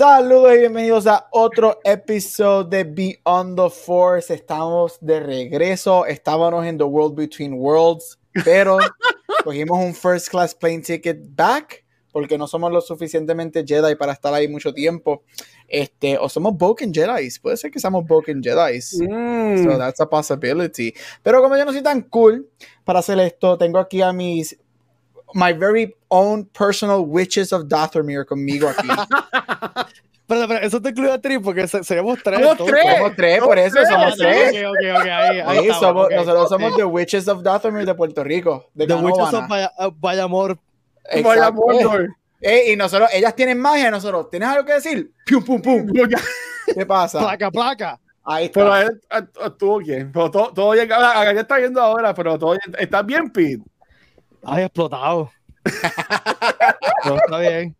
Saludos y bienvenidos a otro episodio de Beyond the Force. Estamos de regreso. Estábamos en The World Between Worlds, pero cogimos un first class plane ticket back porque no somos lo suficientemente Jedi para estar ahí mucho tiempo. Este, o somos Broken Jedi. Puede ser que seamos Broken Jedi. Mm. So that's a possibility. Pero como yo no soy tan cool para hacer esto, tengo aquí a mis my very own personal witches of Dathomir conmigo aquí. Pero, pero eso te incluye a ti porque se- seríamos tres. Somos tres. Somos tres, por eso somos tres. ok, ok, ok, ahí, ahí Sí, estamos, somos- nosotros somos. The Witches of Dathomir de Puerto Rico, de The Witches of Vaya- uh. Exacto. Eh, y nosotros, ellas tienen magia, nosotros, ¿tienes algo que decir? Pum, pum, pum. ¿Qué pasa? Placa, placa. Ahí está. Pero él eh, estuvo bien. Pero todo, todo bien. Acá ya está viendo ahora, pero todo bien. ¿Estás bien, Pete? Ay, explotado. no, está bien.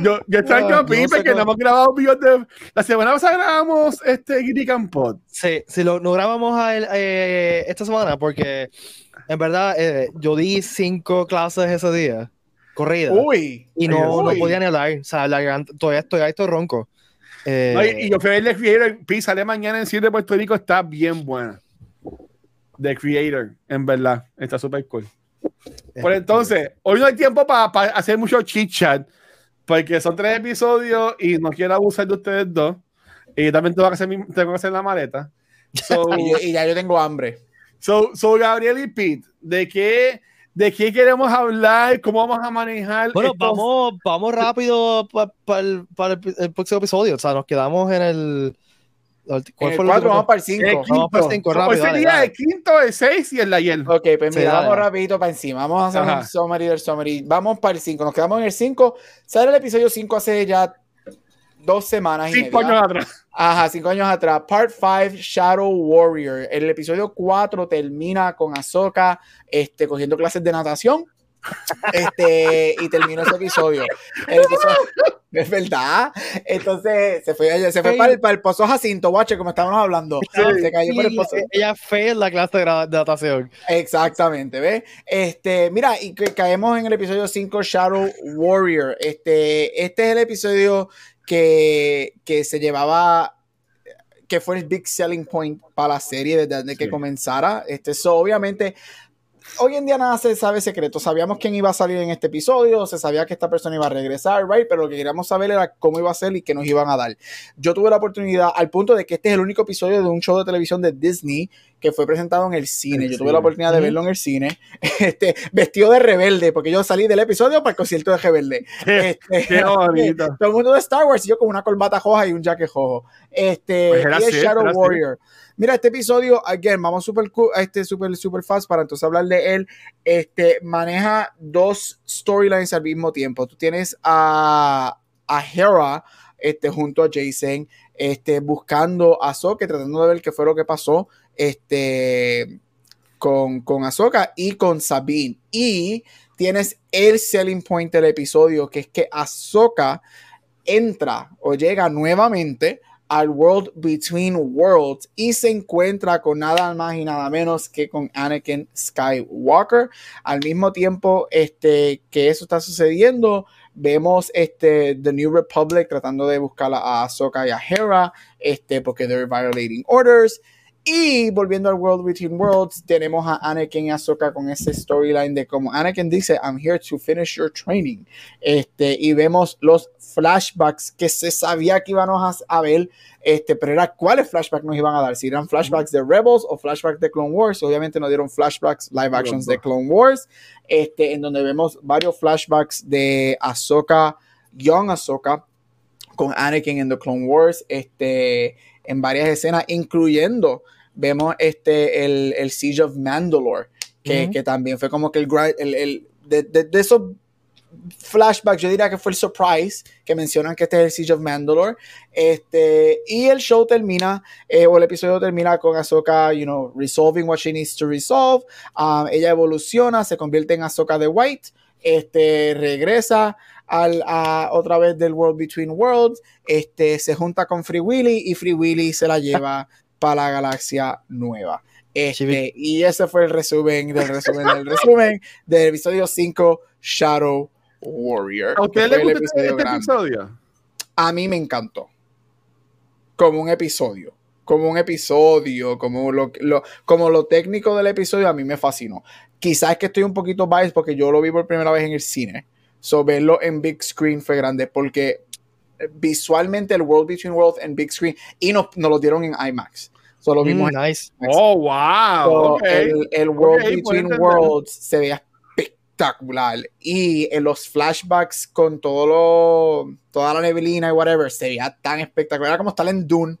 Yo, yo extraño a Pete no sé porque cómo- no hemos grabado videos de. La semana pasada grabamos este Guinea Campot. Sí, si lo, lo grabamos a él, eh, esta semana porque en verdad eh, yo di cinco clases ese día, corrida, Uy. y no, no uy. podía ni hablar. O sea, la todavía estoy ahí, estoy ronco. Eh, No, y, y yo fui a ver The Creator. Pete sale mañana en Cine de Puerto Rico. Está bien buena. The Creator, en verdad. Está súper cool. Por entonces, hoy no hay tiempo para hacer mucho chit chat, porque son tres episodios y no quiero abusar de ustedes dos. Y también tengo que hacer, mi- tengo que hacer la maleta. So, Y, y ya yo tengo hambre. so, so, Gabriel y Pete, ¿de qué, ¿de qué queremos hablar? ¿Cómo vamos a manejar? Bueno, estos- vamos, vamos rápido para el, para el- el próximo episodio. O sea, nos quedamos en el. ¿Cuál el fue el cuatro, último? vamos para el el 5. Vamos para el rápido, hoy dale, sería dale. el quinto, el seis y el de ayer. Ok, pues Sí, mira, vamos rapidito para encima. Vamos a hacer Ajá. un summary del summary. Vamos para el 5. Nos quedamos en el 5. Sale el episodio 5 hace ya dos semanas y Cinco media. años atrás. Ajá, cinco años atrás. Part 5, Shadow Warrior. El episodio 4 termina con Ahsoka este, cogiendo clases de natación. Este, y terminó ese episodio. El episodio- es verdad. Entonces se fue, se fue Sí. para, el, para el pozo Jacinto, watch, como estábamos hablando. Se cayó por el Sí, pozo. ella fea en la clase de, de natación. Exactamente, ¿ves? Este, mira, y que caemos en el episodio 5, Shadow Warrior. Este, este es el episodio que, que se llevaba, que fue el big selling point para la serie desde que comenzara. Este, so, obviamente, hoy en día nada se sabe secreto. Sabíamos quién iba a salir en este episodio, se sabía que esta persona iba a regresar, right? Pero lo que queríamos saber era cómo iba a ser y qué nos iban a dar. Yo tuve la oportunidad, al punto de que este es el único episodio de un show de televisión de Disney que fue presentado en el cine. El Yo tuve cine. la oportunidad de verlo en el cine, este, vestido de rebelde, porque yo salí del episodio para el concierto de rebelde. Este, qué bonito. todo el mundo de Star Wars y yo con una corbata roja y un jacket rojo. Este, Pues y así, Shadow. Warrior. Mira, este episodio, again, vamos super, este, super, super fast para entonces hablar de él. Este, maneja dos storylines al mismo tiempo. Tú tienes a, a Hera este, junto a Jason, este, buscando a Ahsoka, tratando de ver qué fue lo que pasó este, con, con Ahsoka y con Sabine. Y tienes el selling point del episodio, que es que Ahsoka entra o llega nuevamente al World Between Worlds y se encuentra con nada más y nada menos que con Anakin Skywalker. Al mismo tiempo este, que eso está sucediendo, vemos este, The New Republic tratando de buscar a Ahsoka y a Hera este, porque they're violating orders. Y volviendo al World Between Worlds, tenemos a Anakin y Ahsoka con ese storyline de como Anakin dice, I'm here to finish your training. Este, y vemos los flashbacks que se sabía que íbamos a ver, este, pero era cuáles flashbacks nos iban a dar, si eran flashbacks de Rebels o flashbacks de Clone Wars. Obviamente nos dieron flashbacks live actions de Clone Wars, este, en donde vemos varios flashbacks de Ahsoka, Young Ahsoka, con Anakin en The Clone Wars, este, en varias escenas, incluyendo, vemos este, el, el Siege of Mandalore, que, que también fue como que el, el, el- de, de- de esos flashback, yo diría que fue el surprise, que mencionan que este es el Siege of Mandalore. Este, y el show termina, eh, o el episodio termina con Ahsoka, you know, resolving what she needs to resolve. Um, ella evoluciona, se convierte en Ahsoka de White, este, regresa al, a, otra vez del World Between Worlds, este, se junta con Free Willy y Free Willy se la lleva para la galaxia nueva. Este, y ese fue el resumen del resumen del resumen del episodio 5 Shadow Warrior. ¿A usted le fue el gusta este grande. episodio? A mí me encantó. Como un episodio. Como un episodio. Como lo, lo- como lo técnico del episodio, a mí me fascinó. Quizás es que estoy un poquito biased porque yo lo vi por primera vez en el cine. So, verlo en big screen fue grande porque visualmente el World Between Worlds en big screen y nos, nos lo dieron en IMAX. So, lo vimos Mm, nice. Oh, wow. So, el, el World Between. Worlds se veía espectacular. Y en los flashbacks con todo lo, toda la neblina y whatever, se veía tan espectacular. Era como estar en Dune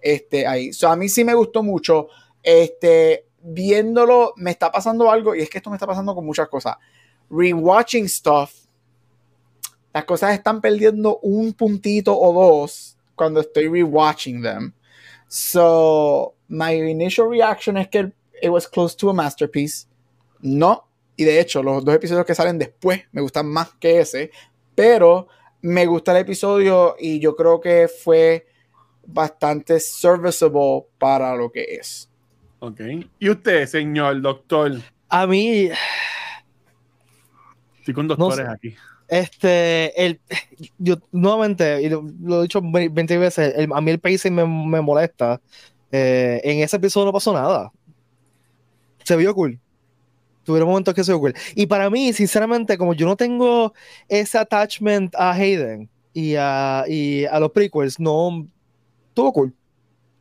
este, ahí. So, a mí sí me gustó mucho. Este, viéndolo, me está pasando algo, y es que esto me está pasando con muchas cosas. Rewatching stuff, las cosas están perdiendo un puntito o dos cuando estoy rewatching them. So, my initial reaction es que it was close to a masterpiece. No, y de hecho, los dos episodios que salen después me gustan más que ese, pero me gusta el episodio y yo creo que fue bastante serviceable para lo que es. Ok. ¿Y usted, señor doctor? A mí, Estoy con doctores sé. aquí. Este, el, yo nuevamente, y lo, he dicho 20 veces, el- a mí el pacing me, me molesta. Eh, en ese episodio no pasó nada. Se vio cool. Tuvieron momentos que se vio cool. Y para mí, sinceramente, como yo no tengo ese attachment a Hayden y a, y a los prequels, no estuvo cool.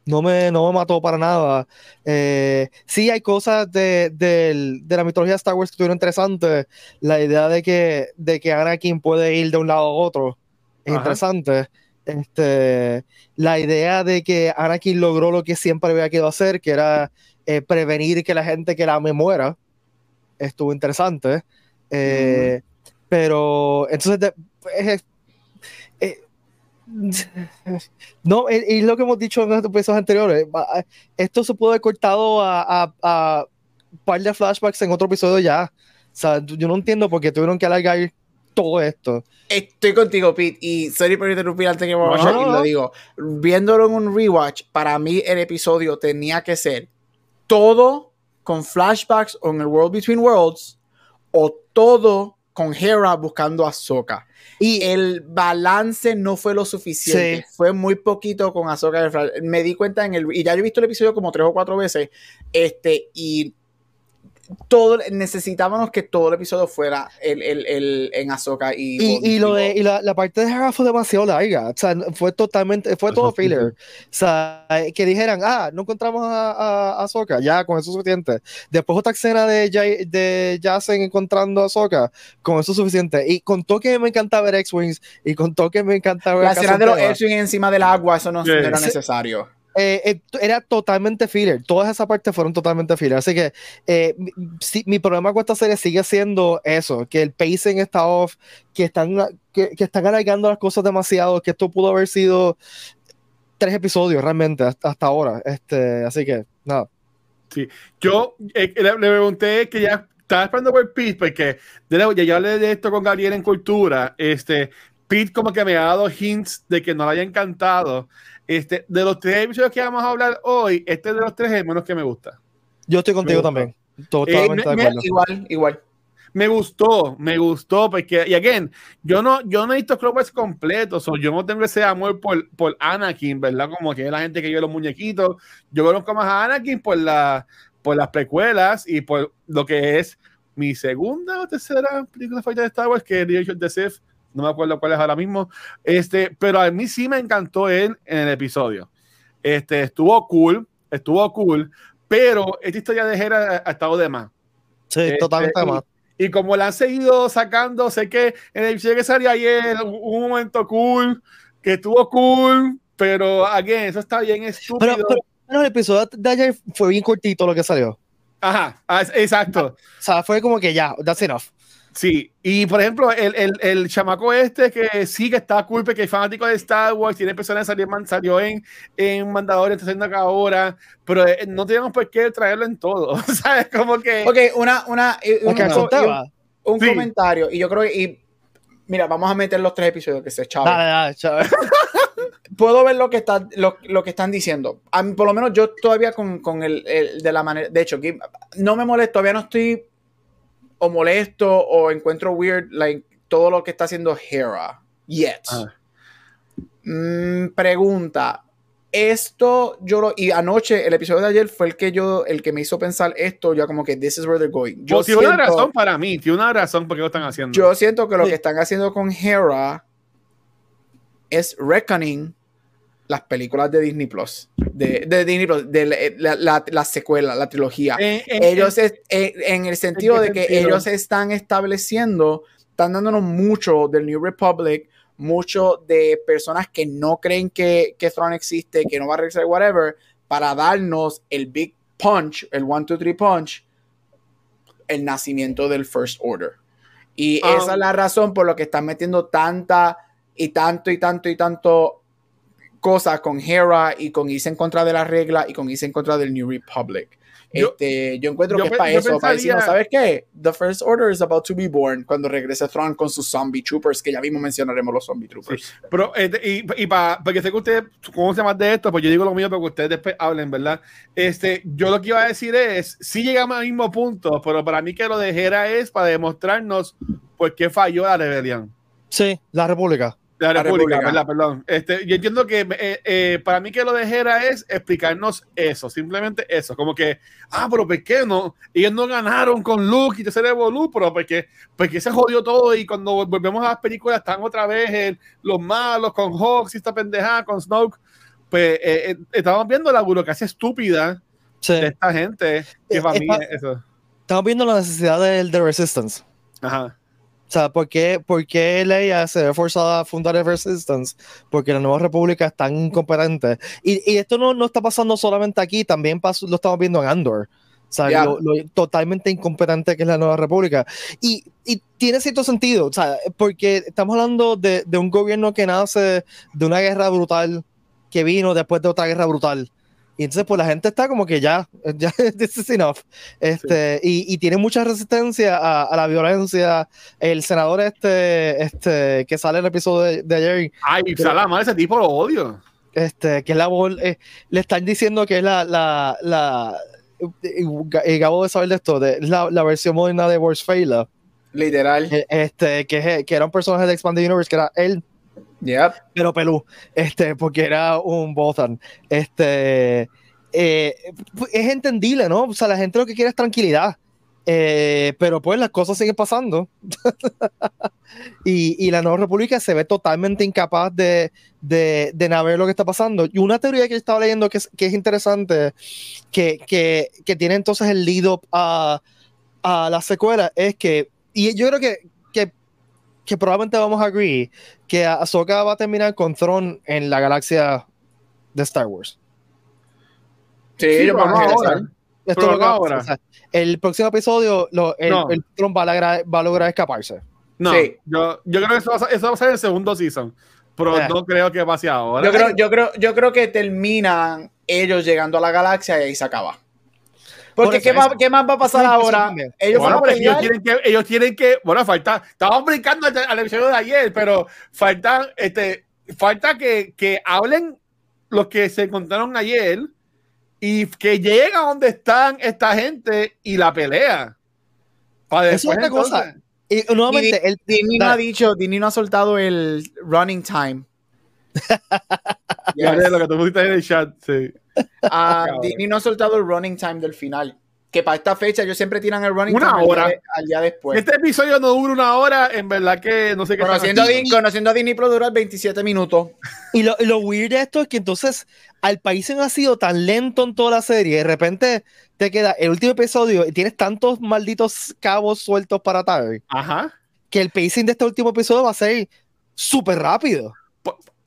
No me, no me mató para nada. Eh, sí, hay cosas de, del- de la mitología de Star Wars que estuvieron interesantes. La idea de que, de que Anakin puede ir de un lado a otro es Ajá. interesante. Este, la idea de que Anakin logró lo que siempre había querido hacer, que era eh, prevenir que la gente que la ame muera, estuvo interesante. Eh, Pero entonces, de- es- no, y y lo que hemos dicho en los episodios anteriores, esto se puede haber cortado a, a, a un par de flashbacks en otro episodio ya. O sea, yo no entiendo por qué tuvieron que alargar todo esto. Estoy contigo, Pete, y sorry por interrumpir antes que me vaya, No, y lo digo. Viéndolo en un rewatch, para mí el episodio tenía que ser todo con flashbacks o en el World Between Worlds o todo con Hera buscando a Ahsoka. Y el balance no fue lo suficiente. Sí. Fue muy poquito con Ahsoka. Me di cuenta en el... Y ya yo he visto el episodio como tres o cuatro veces. Este, y todo necesitábamos que todo el episodio fuera el, el, el- en Ahsoka y, Y, y lo de, y la, la parte de Hera fue demasiado larga. O sea, fue totalmente, fue todo filler. O sea, que dijeran, ah, no encontramos a, a, a Ahsoka, ya, con eso es suficiente. Después otra escena de, Jay- de Jacen encontrando a Ahsoka, con eso es suficiente. Y contó que me encanta ver X-Wings, y contó que me encanta ver la escena de los Caza X-Wing encima del agua, eso no, era Sí. necesario. Eh, eh, era totalmente filler. Todas esas partes fueron totalmente filler. Así que eh, sí, mi problema con esta serie sigue siendo eso, que el pacing está off, que están, que, que están alargando las cosas demasiado, que esto pudo haber sido tres episodios realmente hasta, hasta ahora. Este, así que, nada. Yo eh, le, le pregunté que ya estaba esperando por Pete, porque de nuevo, ya yo hablé de esto con Gabriel en Cultura. Este, Pete como que me ha dado hints de que no le haya encantado. Este, de los tres episodios que vamos a hablar hoy, este de los tres es el menos que me gusta. Yo estoy contigo también. Totalmente me- de me- acuerdo. Igual, igual. Me gustó, me gustó, porque, y again, yo no, yo no he visto Clone Wars completo, so yo no tengo ese amor por, por Anakin, ¿verdad? Como que es la gente que ve los muñequitos. Yo conozco más a Anakin por, la, por las precuelas y por lo que es mi segunda o tercera película favorita de Star Wars, que es Revenge of the Sith. No me acuerdo cuál es ahora mismo. Este, pero a mí sí me encantó él en el episodio. Este, estuvo cool, estuvo cool, pero esta historia de Hera ha estado de más. Sí, Este, totalmente y- más. Y como la han seguido sacando, sé que en el episodio que salió ayer un momento cool, que estuvo cool, pero again, eso está bien estúpido. Pero, pero, el episodio de ayer fue bien cortito lo que salió. Ajá, ah, exacto. O sea, fue como que ya, that's enough. Sí, y por ejemplo, el, el, el, chamaco este que sí que está cool, que es fanático de Star Wars, tiene personas que salió, salió en, en Mandadores, está haciendo acá ahora, pero eh, no tenemos por qué traerlo en todo, ¿sabes? Como que... Ok, una, una, eh, un, un, un comentario, y yo creo que, y, mira, vamos a meter los tres episodios que se echaban. Puedo ver lo que, está, lo, lo que están diciendo. por lo menos yo todavía con, con el, el, de la manera, de hecho, no me molesto, todavía no estoy o molesto o encuentro weird like, todo lo que está haciendo Hera. Yet. Ah. Mm, pregunta. Esto yo lo. Y anoche, el episodio de ayer fue el que yo. El que me hizo pensar esto, ya como que this is where they're going. Yo tiene una razón para mí, tiene una razón por qué lo están haciendo. Yo siento que lo que están haciendo con Hera es reckoning las películas de Disney Plus, de, de Disney Plus, de la, la, la, secuela, la trilogía. ellos en el sentido de que ellos están estableciendo, están dándonos mucho del New Republic, mucho de personas que no creen que, que Thrawn existe, que no va a regresar, whatever, para darnos el big punch, el one, two, three punch, el nacimiento del First Order. Y esa es la razón por la que están metiendo tanta y tanto y tanto y tanto cosas con Hera y con irse en contra de la regla y con irse en contra del New Republic. Yo, este, yo encuentro que es para eso, para decir, ¿sabes qué? The First Order is about to be born cuando regrese Thrawn con sus zombie troopers, que ya mismo mencionaremos los zombie troopers. Pero, este, y, y para que sé que ustedes conocen más de esto, pues yo digo lo mío para que ustedes después hablen, ¿verdad? Este, yo lo que iba a decir es, sí llegamos al mismo punto, pero para mí que lo de Hera es para demostrarnos por qué falló la rebelión. Sí, la República. La República, ¿verdad? Perdón. Este, yo entiendo que eh, eh, para mí que lo de Hera es explicarnos eso, simplemente eso. Como que, ah, pero ¿por qué no? Ellos no ganaron con Luke y Tercer Evolu, pero porque, porque se jodió todo y cuando volvemos a las películas están otra vez en los malos con Hawks y esta pendejada con Snoke. Pues eh, estamos viendo la burocracia estúpida de esta gente que para mí eso. Estamos viendo la necesidad del de Resistance. Ajá. O sea, ¿por qué, ¿por qué Leia se ve forzada a fundar el Resistance? Porque la Nueva República es tan incompetente. Y, y esto no, no, está pasando solamente aquí, también lo estamos viendo en Andor. O sea, lo, totalmente incompetente que es la Nueva República. Y, y, tiene cierto sentido, o sea, porque estamos hablando de, de un gobierno que nace de una guerra brutal que vino después de otra guerra brutal. Y entonces, pues la gente está como que ya, ya, this is enough. Este, y, y, tiene mucha resistencia a, a, la violencia. El senador este, este, que sale en el episodio de, ayer. Ay, Salama, ese tipo lo odio. Este, que es la eh, le están diciendo que es la, la, la y acabo de saber de esto, de, la, la versión moderna de Wars Feyla. Literal. E, este, que, que era un personaje de Expanded Universe, que era él Yep. Pero pelú, este, porque era un Bothan. Este, eh, es entendible, ¿no? O sea, la gente lo que quiere es tranquilidad. Eh, pero pues las cosas siguen pasando. y, y, la Nueva República se ve totalmente incapaz de, de, de navegar lo que está pasando. Y una teoría que yo estaba leyendo que es, que es interesante, que, que, que tiene entonces el lead up a, a la secuela, es que, y yo creo que, que que probablemente vamos a agree que Ahsoka va a terminar con Throne en la galaxia de Star Wars. Sí, yo vamos ahora. Esto lo ahora. el próximo episodio, lo, el, no. el Tron va a, lograr, va a lograr escaparse. No, sí. yo, yo, creo que eso va, a, eso va a ser el segundo season. Pero yeah. no creo que pase ahora. Yo creo, yo, creo, yo creo que terminan ellos llegando a la galaxia y ahí se acaba. Porque ¿qué más, ¿qué más, va a pasar ahora? Ellos, bueno, van a ellos, tienen que, ellos tienen que, bueno, falta, estábamos brincando al, al episodio de ayer, pero falta, este, falta que, que hablen los que se encontraron ayer y que lleguen a donde están esta gente y la pelea. Para después, es otra cosa. Y nuevamente, el, Dini no ha dicho, Dini no ha soltado el running time. yes. lo que tú pusiste en el chat, sí. Uh, Disney no ha soltado el running time del final. Que para esta fecha ellos siempre tiran el running una time hora. Al, día, al día después. Este episodio no dura una hora, en verdad que no sé qué. Conociendo, Disney, conociendo a Disney Pro dura 27 minutos. Y lo, lo weird de esto es que entonces al país ha sido tan lento en toda la serie, de repente te queda el último episodio y tienes tantos malditos cabos sueltos para atar. Ajá. Que el pacing de este último episodio va a ser súper rápido.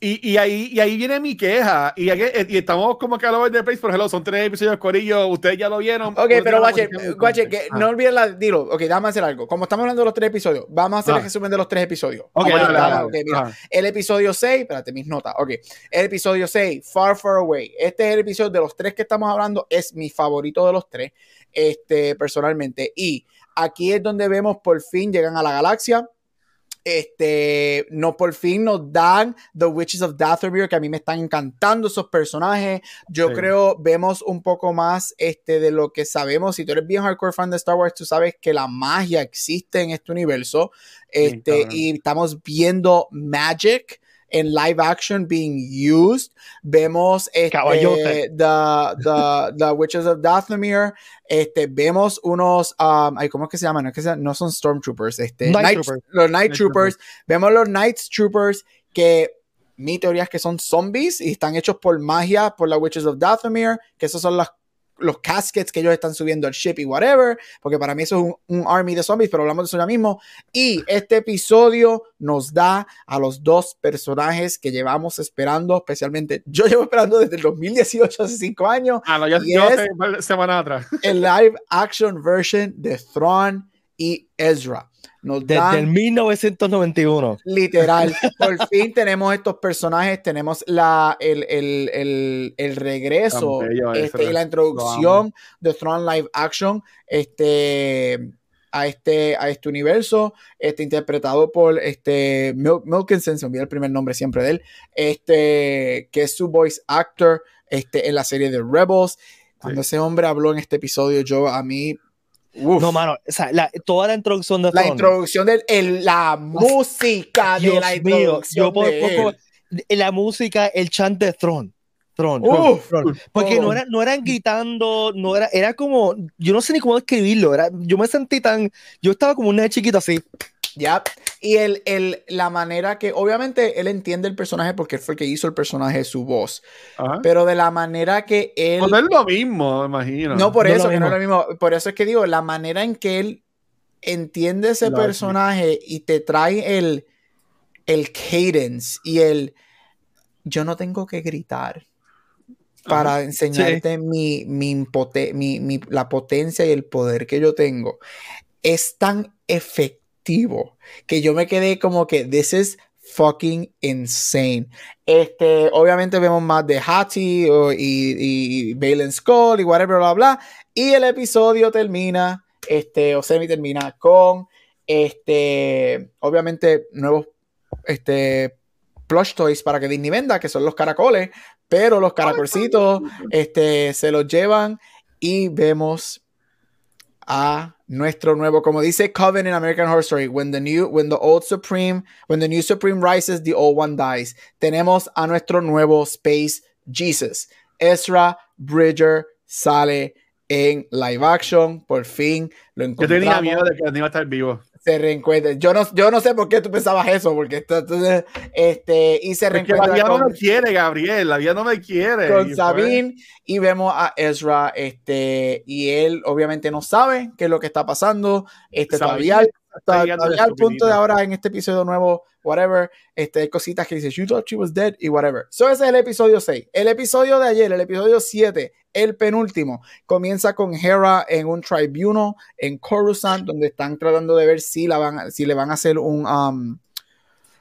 Y, y, ahí, y ahí viene mi queja. Y, aquí- y estamos como que a lo de place, por ejemplo, son tres episodios corillo. Ustedes ya lo vieron. Ok, pero guache, posición guache, que Ah. no olvides la. Dilo, ok, déjame hacer algo. Como estamos hablando de los tres episodios, vamos a hacer Ah. el resumen de los tres episodios. Ok, Vamos a dale, darle, dale, ok, mira. Ajá. El episodio 6, espérate, mis notas. Ok, el episodio 6, Far, Far Away. Este es el episodio de los tres que estamos hablando, es mi favorito de los tres, este, personalmente. Y aquí es donde vemos por fin llegan a la galaxia. Este, no por fin nos dan The Witches of Dathomir, que a mí me están encantando esos personajes. Yo Sí. creo vemos un poco más este, de lo que sabemos. Si tú eres bien hardcore fan de Star Wars, tú sabes que la magia existe en este universo. Este, y estamos viendo magic en live action being used. Vemos este, Caballote. the, the, the Witches of Dathomir. Este, vemos unos, um, ay, ¿cómo es que se llaman? No, es que se- no son Stormtroopers, este, Night Troopers. los Night Night Troopers. Vemos los Knights Troopers que mi teoría es que son zombies y están hechos por magia, por las Witches of Dathomir, que esos son las los caskets que ellos están subiendo al ship y whatever, porque para mí eso es un, un army de zombies, pero hablamos de eso ya mismo. Y este episodio nos da a los dos personajes que llevamos esperando, especialmente yo llevo esperando desde el 2018, hace cinco años, Ah, no, yo, yo semanas atrás. el live action version de Thrawn y Ezra. Nos Desde dan el 1991. Literal, por fin tenemos estos personajes, tenemos la, el, el, el, el regreso este, y la introducción de Throne Live Action este, a, este, a este universo, este, interpretado por este, Mil- Milkinson, se me olvida el primer nombre siempre de él, este, que es su voice actor este, en la serie de Rebels. Cuando ese hombre habló en este episodio, yo a mí... uf, No, mano, o sea, la- toda la introducción de la introducción de el- la música de Dios la mío, introducción yo por de poco, él. la música, el chant de Throne. Throne, Uf. Porque no, era, no eran gritando, no era, era como, yo no sé ni cómo describirlo, era, yo me sentí tan, yo estaba como un nene chiquito así, Ya. Y el, el, la manera que, obviamente, él entiende el personaje porque él fue el que hizo el personaje, su voz. Ajá. Pero de la manera que él. Pues no es lo mismo, me imagino. No, por No eso, que no es lo mismo. Por eso es que digo, la manera en que él entiende ese personaje y te trae el, el cadence y el. Yo no tengo que gritar para enseñarte mi, mi, impote- mi- mi- la potencia y el poder que yo tengo. Es tan efectivo que yo me quedé como que this is fucking insane. Este, obviamente vemos más de Hattie o- y, y Balen Skull y whatever, bla, bla. Y el episodio termina, este, o semi termina con, este, obviamente nuevos, este, plush toys para que Disney venda, que son los caracoles, pero los caracolcitos, este, se los llevan y vemos a nuestro nuevo, como dice Coven en American Horror Story, when the new, when the old supreme, when the new supreme rises, the old one dies. Tenemos a nuestro nuevo Space Jesus. Ezra Bridger sale en live action, por fin lo Yo encontramos tenía miedo de que no iba a estar vivo. Se reencuentra. Yo no, yo no sé por qué tú pensabas eso, porque esto, entonces, este, y se Porque la vida no me quiere, Gabriel. La vida no me quiere. con Y pues, Sabine y vemos a Ezra, este, y él obviamente no sabe qué es lo que está pasando, este, Sabine todavía, todavía de al punto de ahora en este episodio nuevo, whatever, este, hay cositas que dice, you thought she was dead y whatever. So ese es el episodio 6. El episodio de ayer, el episodio 7, el penúltimo, comienza con Hera en un tribunal en Coruscant, donde están tratando de ver si, la van, si le van a hacer un... um,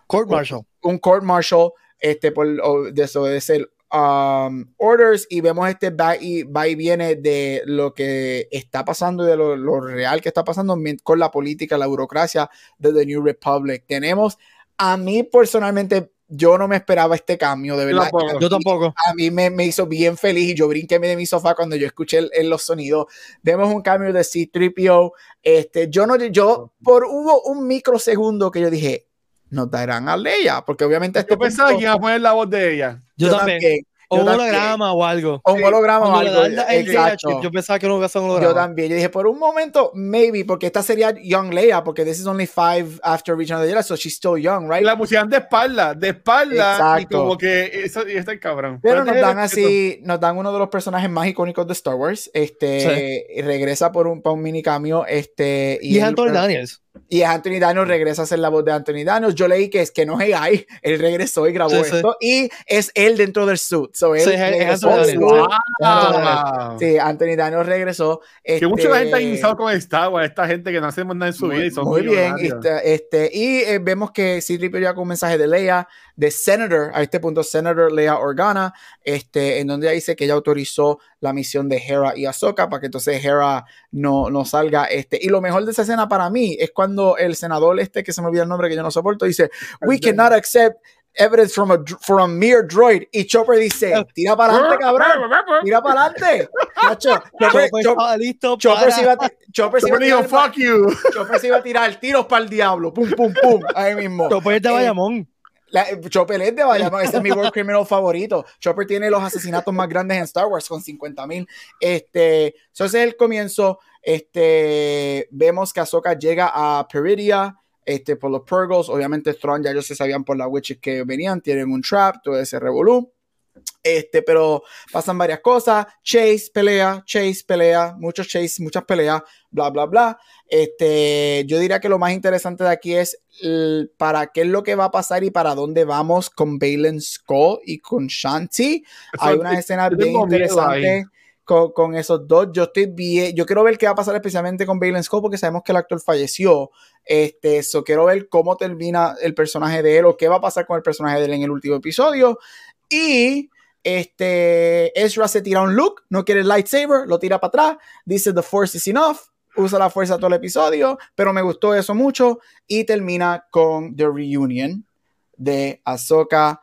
court martial. un court martial este, por desobedecer um, orders y vemos este va y, va y viene de lo que está pasando y de lo, lo real que está pasando con la política, la burocracia de The New Republic. Tenemos, a mí personalmente, yo no me esperaba este cambio, de verdad. tampoco. Yo tampoco. A mí me, me hizo bien feliz y yo brinqué de mi sofá cuando yo escuché el- el- los sonidos. Vemos un cambio de C-3PO. Este, yo no, yo, por hubo un microsegundo que yo dije, nos darán a Leia, porque obviamente este Yo pensaba punto- que iba a poner la voz de ella. Yo, también. O yo un holograma o algo. O un holograma o algo. Exacto. yo pensaba que no iba a ser un Yo holograma. también. Yo dije, por un momento, maybe, porque esta sería Young Leia, porque this is only five after Return of the Jedi, so she's still young, right? Y la pusieron de espalda, de espalda. Exacto. Y como que eso, y está el cabrón. Pero nos dan así, nos dan uno de los personajes más icónicos de Star Wars. Este, y regresa por un, por un mini cambio. Este, Y es Anthony Daniels. Y Anthony Daniels regresa a ser la voz de Anthony Daniels. Yo leí que es que no es AI, él regresó y grabó Sí, sí. esto. Y es él dentro del suit. So, él Sí, es- es Anthony suit. Wow. Sí, Anthony Daniels regresó. Que mucha Este, gente ha iniciado con Star Wars, esta gente que no hacen nada en su vida y son Muy bien, este, este, y eh, vemos que C-3PO llega con un mensaje de Leia, de Senator, a este punto Senator Leia Organa, este, en donde ella dice que ella autorizó la misión de Hera y Ahsoka para que entonces Hera no, no salga. Este, y lo mejor de esa escena para mí es cuando el senador este, que se me olvida el nombre que yo no soporto, dice, we cannot accept evidence from a, from a mere droid. Y Chopper dice, tira para adelante, cabrón. Tira para adelante. Chopper, estaba listo se iba a Chopper se iba a tirar- fuck you. Chopper se iba a tirar tiros para el diablo. Pum, pum, pum. Ahí mismo. Chopper de Eh, Bayamón. La- Chopper es de Bayamón. Ese es mi World Criminal favorito. Chopper tiene los asesinatos más grandes en Star Wars con 50 mil. Este, so ese es el comienzo. Este, vemos que Ahsoka llega a Peridia. Este, por los Purgles. Obviamente, Thrawn ya ellos se sabían por las witches que venían. Tienen un trap, todo ese revolú. Este, pero pasan varias cosas. Chase pelea, Chase pelea, muchos Chase, muchas peleas, bla, bla, bla. Este, yo diría que lo más interesante de aquí es el- para qué es lo que va a pasar y para dónde vamos con Balen Skull y con Shanti. Hay unas escenas bien interesantes con, con esos dos. Yo estoy bien, yo quiero ver qué va a pasar especialmente con Balen Skull porque sabemos que el actor falleció. Este, eso quiero ver cómo termina el personaje de él o qué va a pasar con el personaje de él en el último episodio. Y este Ezra se tira un look, no quiere el lightsaber, lo tira para atrás, dice The Force is enough, usa la fuerza todo el episodio, pero me gustó eso mucho y termina con The Reunion de Ahsoka,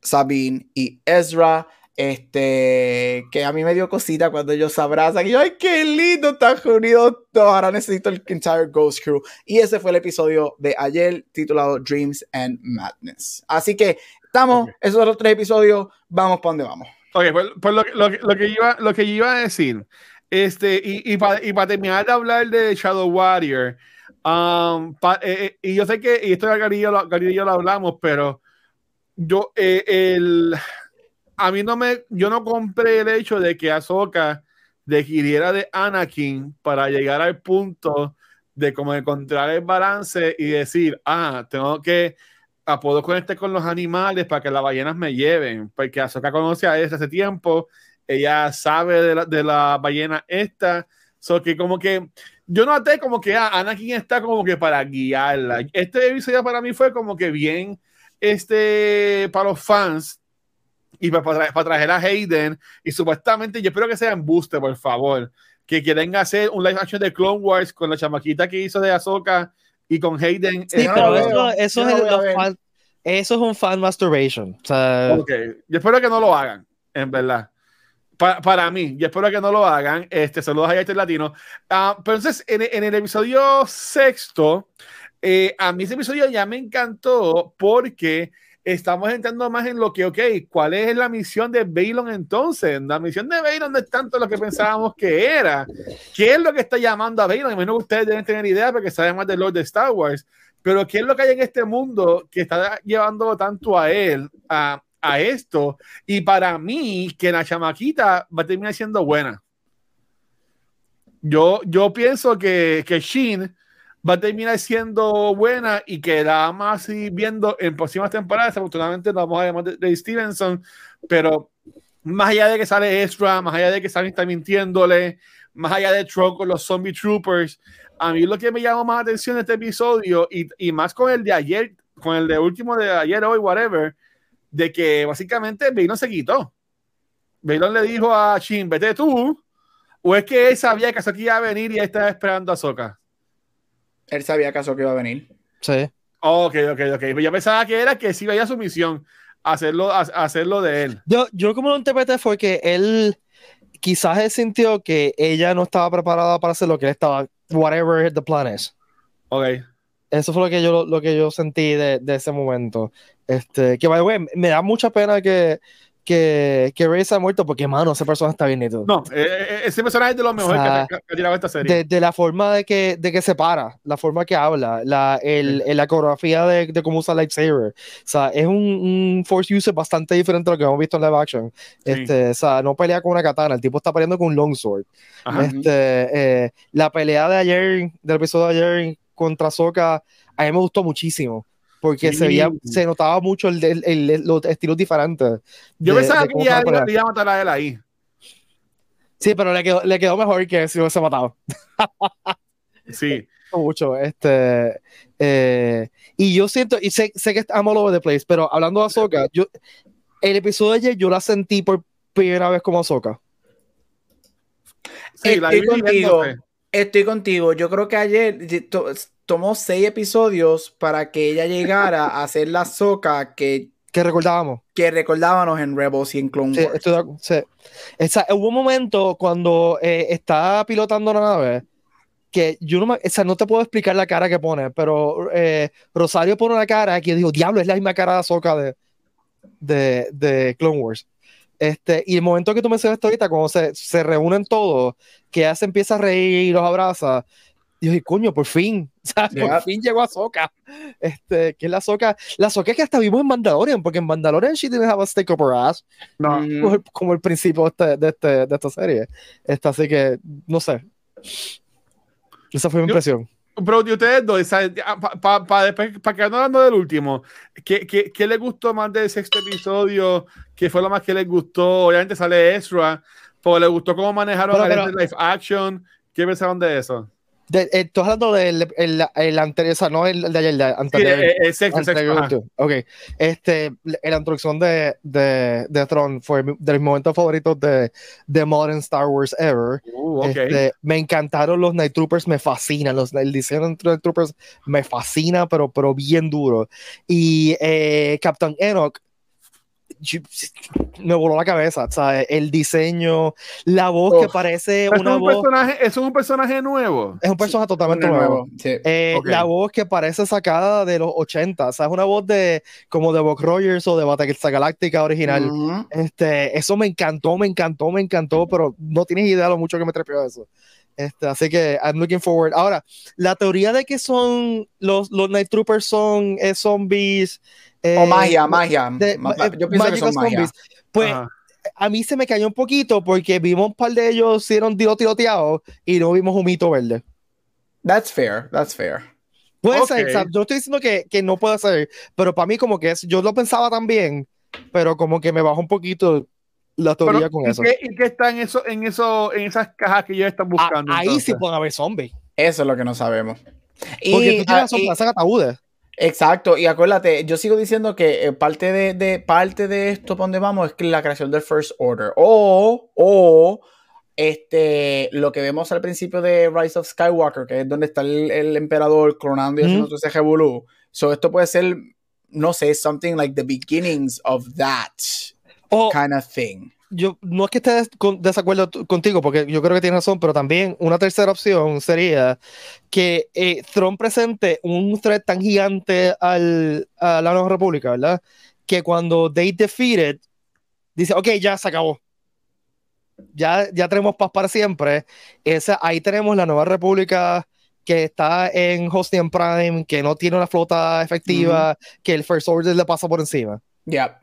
Sabine y Ezra. Este, que a mí me dio cosita cuando ellos se abrazan. Y yo, ay, qué lindo, están unidos todos. Ahora necesito el entire Ghost Crew. Y ese fue el episodio de ayer titulado Dreams and Madness. Así que estamos, Ok. esos son los tres episodios. Vamos para donde vamos. Ok, pues, pues lo, que- lo, lo que iba, lo que iba a decir, este, y, y para pa terminar de hablar de Shadow Warrior, um, pa- eh, eh, y yo sé que, y esto ya Gary y yo lo, Gary y yo lo hablamos, pero yo, eh, el, a mí no me, yo no compré el hecho de que Ahsoka requiriera de Anakin para llegar al punto de como encontrar el balance y decir, ah, tengo que a poder conectar con los animales para que las ballenas me lleven, porque Ahsoka conoce a desde hace tiempo, ella sabe de la, de la ballena esta, so que como que yo noté como que ah, Anakin está como que para guiarla. Este episodio para mí fue como que bien, este, para los fans y para, para, para traer a Hayden y supuestamente yo espero que sea en booster, por favor, que quieren hacer un live action de Clone Wars con la chamaquita que hizo de Ahsoka y con Hayden. Sí, no pero lo eso, eso es no fan- eso es un fan masturbation. O sea, Ok, yo espero que no lo hagan, en verdad. Pa- para mí, yo espero que no lo hagan. Este, saludos a Yaiter Latino. Ah, pero entonces, en, en el episodio sexto, eh, a mí ese episodio ya me encantó porque estamos entrando más en lo que, ok, ¿cuál es la misión de Baylon entonces? La misión de Baylon no es tanto lo que pensábamos que era. ¿Qué es lo que está llamando a Baylon? Imagino que ustedes deben tener idea porque saben más del Lord de Star Wars. Pero ¿qué es lo que hay en este mundo que está llevando tanto a él a, a esto? Y para mí, que la chamaquita va a terminar siendo buena. Yo, yo pienso que, que Shin va a terminar siendo buena y que la vamos a seguir viendo en próximas temporadas. Desafortunadamente no vamos a más de, de Stevenson, pero más allá de que sale Ezra, más allá de que Sabine está mintiéndole, más allá de Tron con los Zombie Troopers, a mí lo que me llamó más atención de este episodio y, y más con el de ayer, con el de último de ayer, hoy, whatever, de que básicamente Baylon se quitó. Baylon le dijo a Shin, vete tú, o es que él sabía que Ahsoka iba a venir y estaba esperando a Ahsoka. Él sabía acaso que iba a venir. sí. Ok, ok, ok. Pues Yo pensaba que era que sí veía su misión, hacerlo, ha- hacerlo de él. Yo, yo como lo interpreté fue que él quizás él sintió que ella no estaba preparada para hacer lo que él estaba, whatever the plan is. Ok. Eso fue lo que yo, lo que yo sentí de, de ese momento. Este, que by the way, me da mucha pena que, que, que Rey se ha muerto porque, mano, esa persona está bien nítido. No, eh, eh, ese personaje es de lo mejor O sea, que, ha- que ha tirado esta serie. De, de la forma de que, de que se para, la forma que habla, la, el, el- la coreografía de, de cómo usa lightsaber. O sea, es un, un force user bastante diferente a lo que hemos visto en live action. Sí. Este, o sea, no pelea con una katana, el tipo está peleando con un longsword. Ajá. Este, eh, la pelea de ayer, del episodio de ayer, contra Soka, a mí me gustó muchísimo. Porque Sí. se, veía, se notaba mucho el, el- el- los estilos diferentes. Yo de- pensaba de que ya se va a le iba a matar a él ahí. Sí, pero le quedó, le quedó mejor que si hubiese matado. Sí. mucho. Este, eh, y yo siento, y sé, sé que I'm all over the place, pero hablando de Ahsoka, yo, el episodio de ayer yo la sentí por primera vez como Ahsoka. Sí, la Estoy vi contigo. Estoy contigo. Yo creo que ayer tomó seis episodios para que ella llegara a hacer la soca que, Que recordábamos. que recordábamos en Rebels y en Clone Sí, Wars. estoy acu- sí. Esa- hubo un momento cuando eh, está pilotando la nave que yo no, me- o sea, no te puedo explicar la cara que pone, pero eh, Rosario pone una cara que yo digo, diablo, es la misma cara de Ahsoka de, de, de Clone Wars. Este, y el momento que tú mencionaste ahorita, cuando se, se reúnen todos, que ella se empieza a reír y los abraza, yo dije, coño, por fin, o sea, Yeah. por fin llegó Ahsoka. Este, que es la Ahsoka, la Ahsoka que hasta vimos en Mandalorian, porque en Mandalorian she didn't have a stick up her ass No. Como el, como el principio de, este- de, este- de esta serie. Esta, así que, no sé. Esa fue mi Yo- impresión. Pero de ustedes dos, para quedar hablando del último, ¿qué, qué, qué les gustó más del sexto episodio? ¿Qué fue lo más que les gustó? Obviamente sale Ezra, pero les gustó cómo manejaron a pero- live action. ¿Qué pensaron de eso? De, eh, Estoy hablando del el, el anterior, o sea, no el de ayer, el Sí, anterior. el, el sexto, el sexto, anterior ajá. tú. Ok. Este, la introducción de, de, de Tron fue de mis momentos favoritos de, de Modern Star Wars ever. Uh, ok. Este, me encantaron los Night Troopers, me fascinan. Los, el diseño de Night Troopers me fascina, pero, pero bien duro. Y eh, Captain Enoch me voló la cabeza. O sea, el diseño, la voz que Uf. parece ¿Eso es, una un voz. personaje, ¿Eso es un personaje nuevo? Es un personaje totalmente Uno nuevo. nuevo, sí. Eh, Ok. La voz que parece sacada de los 80, o sea, es una voz de como de Buck Rogers o de Battlestar Galáctica original. Ujú. Este, eso me encantó, me encantó, me encantó, pero no tienes idea lo mucho que me trepió eso. Este, así que I'm looking forward. Ahora, la teoría de que son los, los Night Troopers son eh, zombies. eh, O magia, magia. de- Ma- eh, Yo pienso que son magia. zombies. Pues Ajá. a mí se me cayó un poquito porque vimos un par de ellos hicieron tiro tiroteados y no vimos un mito verde. That's fair, that's fair. Puede Ok. ser, o sea, yo no estoy diciendo que, que no puede ser, pero para mí como que es, yo lo pensaba también, pero como que me bajó un poquito la teoría Pero, con ¿y eso. Qué, ¿Y qué está en, eso, en, eso, en esas cajas que ellos están Ah, buscando? ahí sí pueden haber zombies. Eso es lo que no sabemos. Porque tú tienes ah, y- ataúdes. Exacto, y acuérdate, yo sigo diciendo que eh, parte de, de- parte de esto para donde vamos es que la creación del First Order. O, o este, lo que vemos al principio de Rise of Skywalker, que es donde está el, el emperador clonando y Ujú. haciendo todo ese revolú. So esto puede ser, no sé, something like the beginnings of that O kind of thing. yo no es que esté des- con- desacuerdo contigo, porque yo creo que tienes razón, pero también una tercera opción sería que eh, Tron presente un threat tan gigante al, a la Nueva República, ¿verdad? Que cuando they defeated, dice, ok, ya se acabó. Ya, ya tenemos paz para siempre. Esa, ahí tenemos la Nueva República que está en Hostian Prime, que no tiene una flota efectiva, que el First Order le pasa por encima. Ya.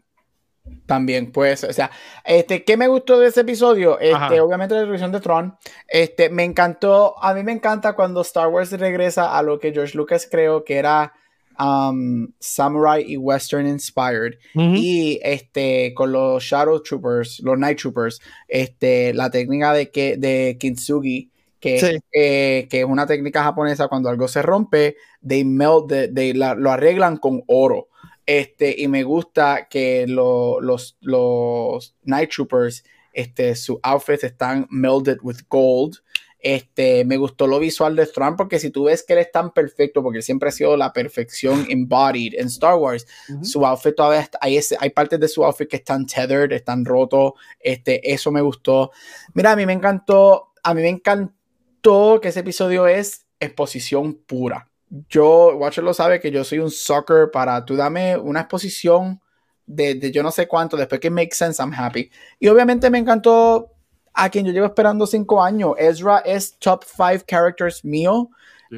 También, pues, o sea, este, ¿qué me gustó de ese episodio? Este, Ajá. obviamente la introducción de Tron. Este, me encantó, a mí me encanta cuando Star Wars regresa a lo que George Lucas creó que era um, Samurai y Western inspired. Ujú. Y este, con los Shadow Troopers, los Night Troopers, este, la técnica de, que, de Kintsugi, que, Sí. eh, que es una técnica japonesa, cuando algo se rompe, they melt, the- they la- lo arreglan con oro. Este, y me gusta que lo- los, los Night Troopers, este, sus outfits están melded with gold. Este, me gustó lo visual de Thrawn porque si tú ves que él es tan perfecto, porque él siempre ha sido la perfección embodied en Star Wars, su outfit todavía está- hay, ese- hay partes de su outfit que están tethered, están rotos, este, eso me gustó. Mira, a mí me encantó, a mí me encantó que ese episodio es exposición pura. Yo, Watcher lo sabe que yo soy un sucker para tú dame una exposición de, de yo no sé cuánto, después que make sense, I'm happy. Y obviamente me encantó a quien yo llevo esperando cinco años. Ezra es top five characters mío.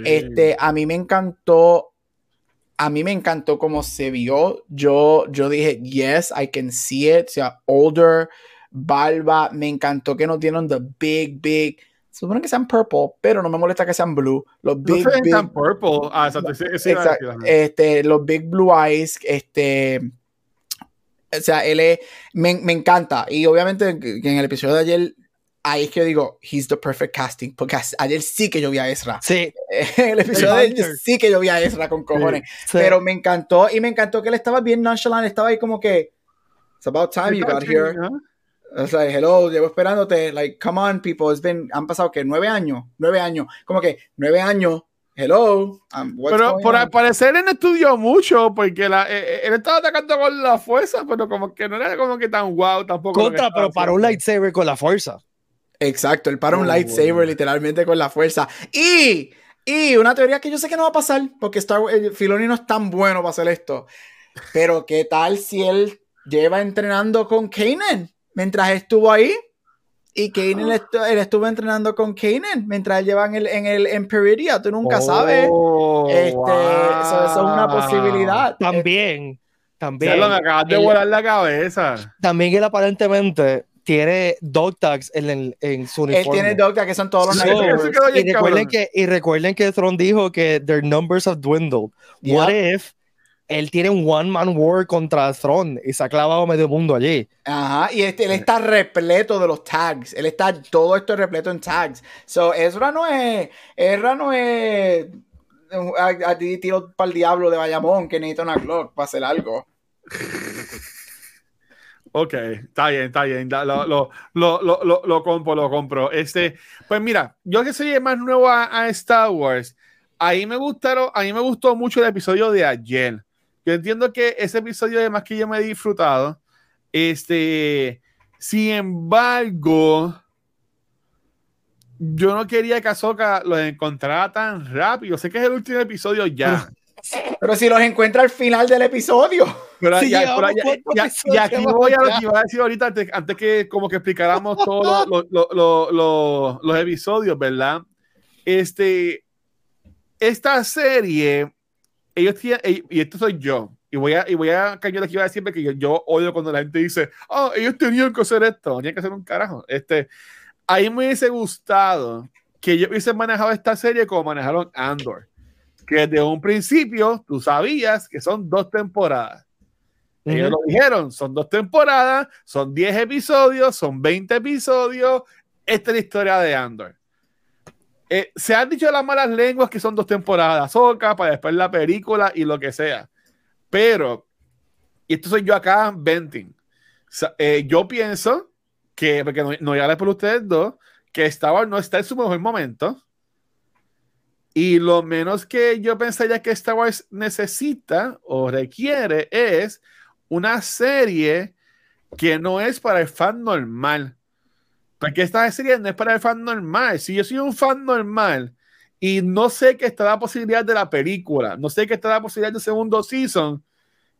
Este, a mí me encantó. A mí me encantó cómo se vio. Yo, yo dije, yes, I can see it. O sea, older, barba. Me encantó que no dieron the big, big supone que sean purple, pero no me molesta que sean blue. Los No big, ven big- purple. Ah, exacto. sí, sí, Exacto. sí, sí. Este, los Big Blue Eyes, este. O sea, él es. Me, me encanta. Y obviamente en el episodio de ayer, ahí es que yo digo, he's the perfect casting. Porque ayer sí que yo vi a Ezra. Sí, En el episodio de ayer sí que yo vi a Ezra con cojones. sí. Pero me encantó. Y me encantó que él estaba bien nonchalant. Estaba ahí como que. It's about time you got here. Ajá. It's like, hello, llevo esperándote. Like, come on, people. It's been, han pasado que nueve años. Nueve años. Como que nueve años. Hello. um, what's Pero going por on? al parecer él no estudió mucho porque la, eh, eh, él estaba atacando con la fuerza, pero como que no era como que tan wow tampoco. contra, pero para un lightsaber con la fuerza. Exacto, él para un Oh, lightsaber bueno. literalmente con la fuerza. Y, y una teoría que yo sé que no va a pasar, porque Star Wars, eh, Filoni no es tan bueno para hacer esto. Pero ¿qué tal si él lleva entrenando con Kanan mientras estuvo ahí? Y Kanan estu- él estuvo entrenando con Kanan mientras él lleva en el, en el en Peridia. Tú nunca sabes. Oh, Este, eso, eso es una wow. posibilidad. También, también. Ya lo acabas de él- volar la cabeza. También él aparentemente tiene dog tags en, el- en su Él uniforme. tiene Doctor, que son todos los So, y, recuerden que, y recuerden que Tron dijo que their numbers have dwindled. What if él tiene un one man war contra Tron y se ha clavado medio mundo allí? Ajá, y este, él está repleto de los tags. Él está todo esto repleto en tags. So, Ezra no es. Ezra no es. A, a ti tiro para el diablo de Bayamón que necesita una Glock para hacer algo. Ok, está bien, está bien. Lo, lo, lo, lo, lo, lo compro, lo compro. Este, pues mira, yo que soy el más nuevo a, a Star Wars, ahí me gustaron, a mí me gustó mucho el episodio de ayer. Yo entiendo que ese episodio además que yo me he disfrutado. Este, sin embargo, yo no quería que Ahsoka lo encontrara tan rápido. Sé que es el último episodio ya. Pero si los encuentra al final del episodio. Pero Sí, ya, llevamos pero ya- cuántos ya- episodios y aquí voy a lo que iba a decir ahorita, antes, antes que como que explicáramos todos los, los- los- los- los episodios, ¿verdad? Este, esta serie, ellos tienen, y esto soy yo, y voy a, y voy a cañar que iba a decir, porque yo, yo odio cuando la gente dice, oh, ellos tenían que hacer esto, tenían que hacer un carajo. Este, ahí me hubiese gustado que ellos hubiesen manejado esta serie como manejaron Andor, que desde un principio tú sabías que son dos temporadas. Ellos lo dijeron, son dos temporadas, son 10 episodios, son 20 episodios. Esta es la historia de Andor. Eh, se han dicho las malas lenguas que son dos temporadas, Soca, para después la película y lo que sea. Pero, y esto soy yo acá, venting. Sa- eh, yo pienso que, porque no, no voy a hablar por ustedes dos, que Star Wars no está en su mejor momento. Y lo menos que yo pensaría que Star Wars necesita o requiere es una serie que no es para el fan normal. Porque esta serie no es para el fan normal. Si yo soy un fan normal y no sé que está la posibilidad de la película, no sé que está la posibilidad del segundo season,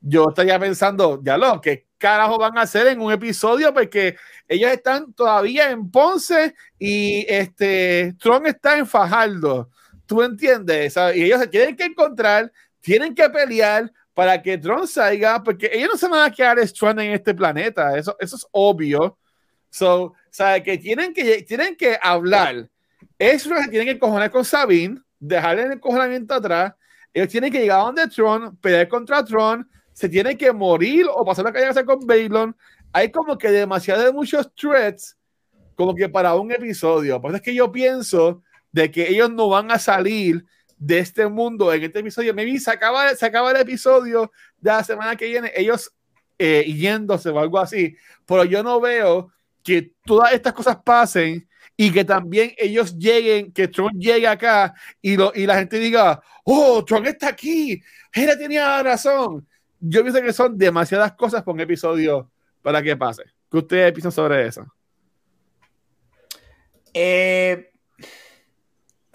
yo estaría pensando, ya lo, ¿qué carajo van a hacer en un episodio? Porque ellos están todavía en Ponce y este Tron está en Fajardo. ¿Tú entiendes? ¿Sabes? Y ellos se tienen que encontrar, tienen que pelear para que Tron salga, porque ellos no se van a quedar stranded en este planeta, eso, eso es obvio. So, ¿sabes? Que tienen que, tienen que hablar. Eso es que tienen que encojonar con Sabine, dejarle el encojonamiento atrás. Ellos tienen que llegar a donde Tron, pelear contra Tron, se tienen que morir o pasar la calle a hacer con Baylon. Hay como que demasiados muchos threats como que para un episodio. Por eso es que yo pienso de que ellos no van a salir de este mundo en este episodio. Maybe se acaba, se acaba el episodio de la semana que viene, ellos eh, yéndose o algo así. Pero yo no veo que todas estas cosas pasen y que también ellos lleguen, que Tron llegue acá y, lo, y la gente diga, oh, Tron está aquí, él tenía razón. Yo pienso que son demasiadas cosas por un episodio para que pase. ¿Qué ustedes piensan sobre eso? Eh,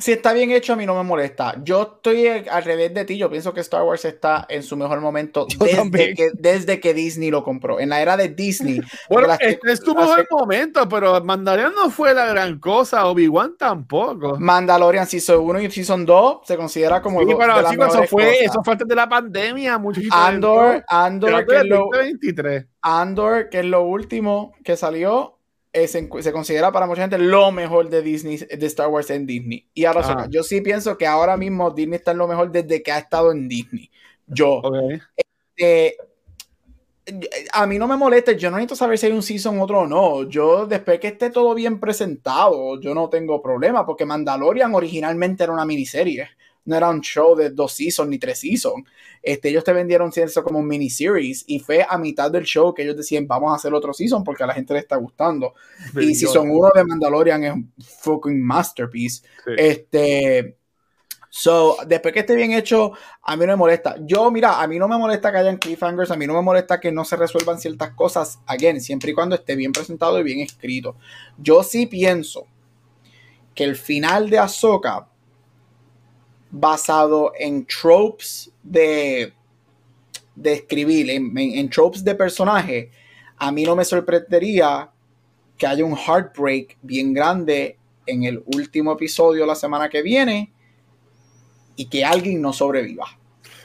si está bien hecho, a mí no me molesta. Yo estoy al revés de ti. Yo pienso que Star Wars está en su mejor momento desde que, desde que Disney lo compró. En la era de Disney. Bueno, este es tu las- mejor momento, pero Mandalorian no fue la gran cosa, Obi-Wan tampoco. Mandalorian Season 1 y Season 2 se considera como Sí, dos pero de chicos, eso fue, cosas. eso fue antes de la pandemia, muchachito. Andor, Andor, que es lo, 2023. Andor, que es lo último que salió, eh, se, considera para mucha gente lo mejor de Disney, de Star Wars en Disney. Y ahora Ajá. yo sí pienso que ahora mismo Disney está en lo mejor desde que ha estado en Disney. Yo, eh, a mí no me molesta, yo no necesito saber si hay un season otro o no. Yo, después que esté todo bien presentado, yo no tengo problema, porque Mandalorian originalmente era una miniserie. No era un show de dos seasons ni tres seasons. Este, ellos te vendieron eso como un miniseries y fue a mitad del show que ellos decían vamos a hacer otro season porque a la gente le está gustando. Y season uno de Mandalorian es un fucking masterpiece. Sí. Este. So, después que esté bien hecho, a mí no me molesta. Yo, mira, a mí no me molesta que hayan cliffhangers, a mí no me molesta que no se resuelvan ciertas cosas, again, siempre y cuando esté bien presentado y bien escrito. Yo sí pienso que el final de Ahsoka, basado en tropes de, de escribir, en, en- en tropes de personaje, a mí no me sorprendería que haya un heartbreak bien grande en el último episodio la semana que viene y que alguien no sobreviva.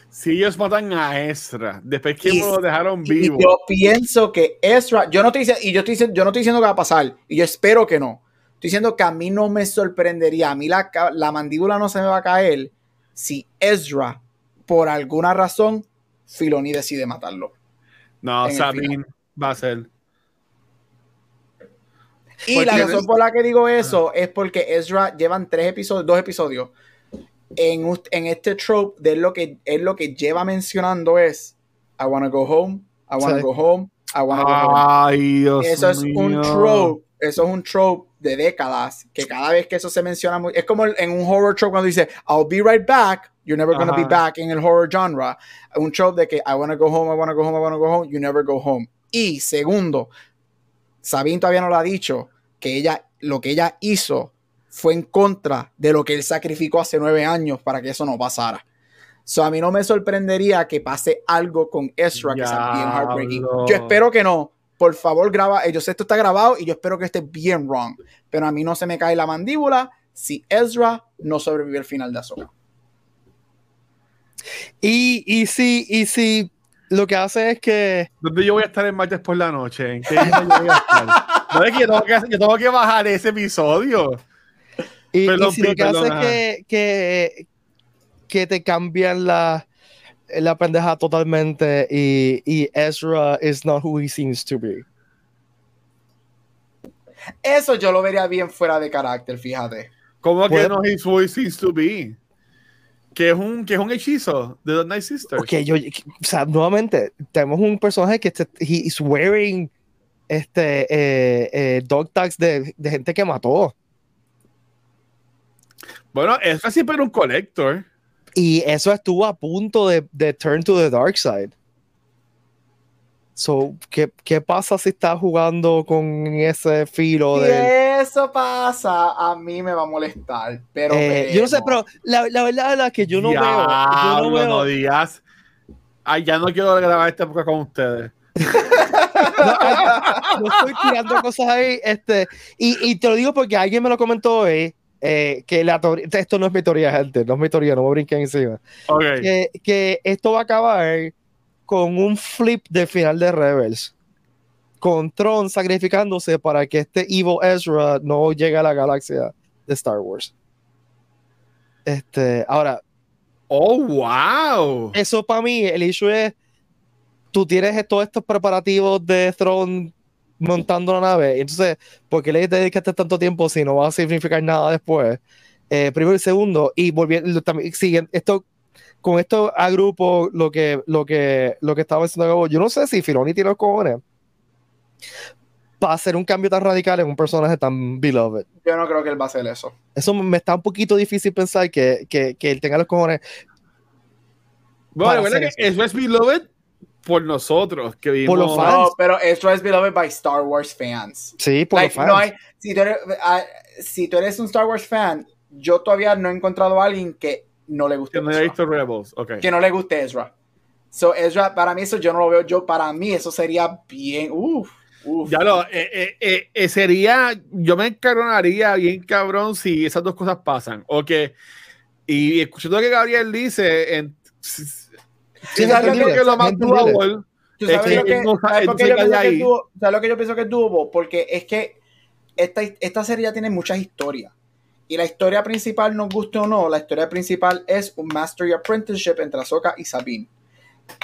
Si ellos matan a Ezra, después que lo dejaron Y vivo. yo pienso que Ezra, yo no estoy diciendo, y yo estoy yo no estoy diciendo que va a pasar, y yo espero que no. Estoy diciendo que a mí no me sorprendería, a mí la, la mandíbula no se me va a caer si Ezra, por alguna razón, Filoni decide matarlo. no, Sabine va a ser. Y Porque la razón por la que digo eso es porque Ezra llevan tres episodios, dos episodios. En, en este trope de lo que es lo que lleva mencionando es I wanna go home, I wanna Sí. go home, I wanna go home. Ay, Dios Eso es un trope, eso es un trope de décadas, que cada vez que eso se menciona, muy- es como en un horror trope cuando dice, I'll be right back, you're never gonna be back en el horror genre. Un trope de que I wanna go home, I wanna go home, I wanna go home, you never go home. Y segundo, Sabine todavía no lo ha dicho, que ella, lo que ella hizo fue en contra de lo que él sacrificó hace nueve años para que eso no pasara. So, a mí no me sorprendería que pase algo con Ezra que sea bien heartbreaking. Yo espero que no. Por favor, graba. eh, Yo sé esto está grabado y yo espero que esté bien wrong. Pero a mí no se me cae la mandíbula si Ezra no sobrevive al final de Ahsoka. Y, y si, y si lo que hace es que ¿Dónde yo voy a estar el martes por la noche? ¿En qué yo voy a estar? No es que yo tengo que, yo tengo que bajar ese episodio. Y, si lo que hace es que, que, que te cambian la, la pendeja totalmente y, y Ezra is not who he seems to be. Eso yo lo vería bien fuera de carácter, fíjate. ¿Cómo que Puede- no his voice seems to be? Que es un, que es un hechizo de The Night Sisters. Ok, yo, o sea, nuevamente, tenemos un personaje que este, he is wearing este, eh, eh, dog tags de, de gente que mató. Bueno, eso siempre era un collector. Y eso estuvo a punto de, de turn to the dark side. So, ¿qué, ¿qué pasa si estás jugando con ese filo Si de... eso pasa, a mí me va a molestar. Pero Eh, yo no sé, pero la, la verdad es la que yo no veo. Yo no veo. no digas. Ay, ya no quiero grabar esta época con ustedes. yo estoy tirando cosas ahí, este, y, y te lo digo porque alguien me lo comentó hoy, eh, que la teoría- esto no es mi teoría, gente, no es mi teoría, no me brinquen encima, que, que esto va a acabar con un flip del final de Rebels, con Tron sacrificándose para que este Evil Ezra no llegue a la galaxia de Star Wars. Este, ahora, Oh, wow. eso para mí, el issue es, tú tienes todos estos preparativos de Throne montando la nave, entonces, ¿por qué le dedicaste tanto tiempo si no va a significar nada después? Eh, primero y segundo, y volviendo también, siguen, esto, con esto agrupo lo que, lo que, lo que estaba diciendo Gabo. yo no sé si Filoni tiene los cojones para hacer un cambio tan radical en un personaje tan beloved. Yo no creo que él va a hacer eso. Eso me está un poquito difícil pensar que, que, que él tenga los cojones. Bueno, que eso es beloved por nosotros que vimos. Por los fans. No, pero esto es beloved by Star Wars fans. Sí, por Like, los fans. no hay- si, tú eres, ah, si tú eres un Star Wars fan, yo todavía no he encontrado a alguien que no le guste Que no Ezra. visto Rebels. Ok. Que no le guste Ezra. So, Ezra, para mí eso yo no lo veo. Yo, para mí eso sería bien. Uf, uf. Ya lo, eh, eh, eh, eh, sería, yo me encabronaría bien cabrón si esas dos cosas pasan. O que, y escuchando lo que Gabriel dice, en, Sí, ¿sabes lo que- lo más entendible. doable, ¿Tú Es sabes que lo que, él no sa- ¿sabes él por qué no yo pienso que tuvo? ¿Sabes lo que yo pienso que tuvo? Porque es que esta, esta serie ya tiene muchas historias. Y la historia principal, nos guste o no, la historia principal es un Mastery Apprenticeship entre Ahsoka y Sabine.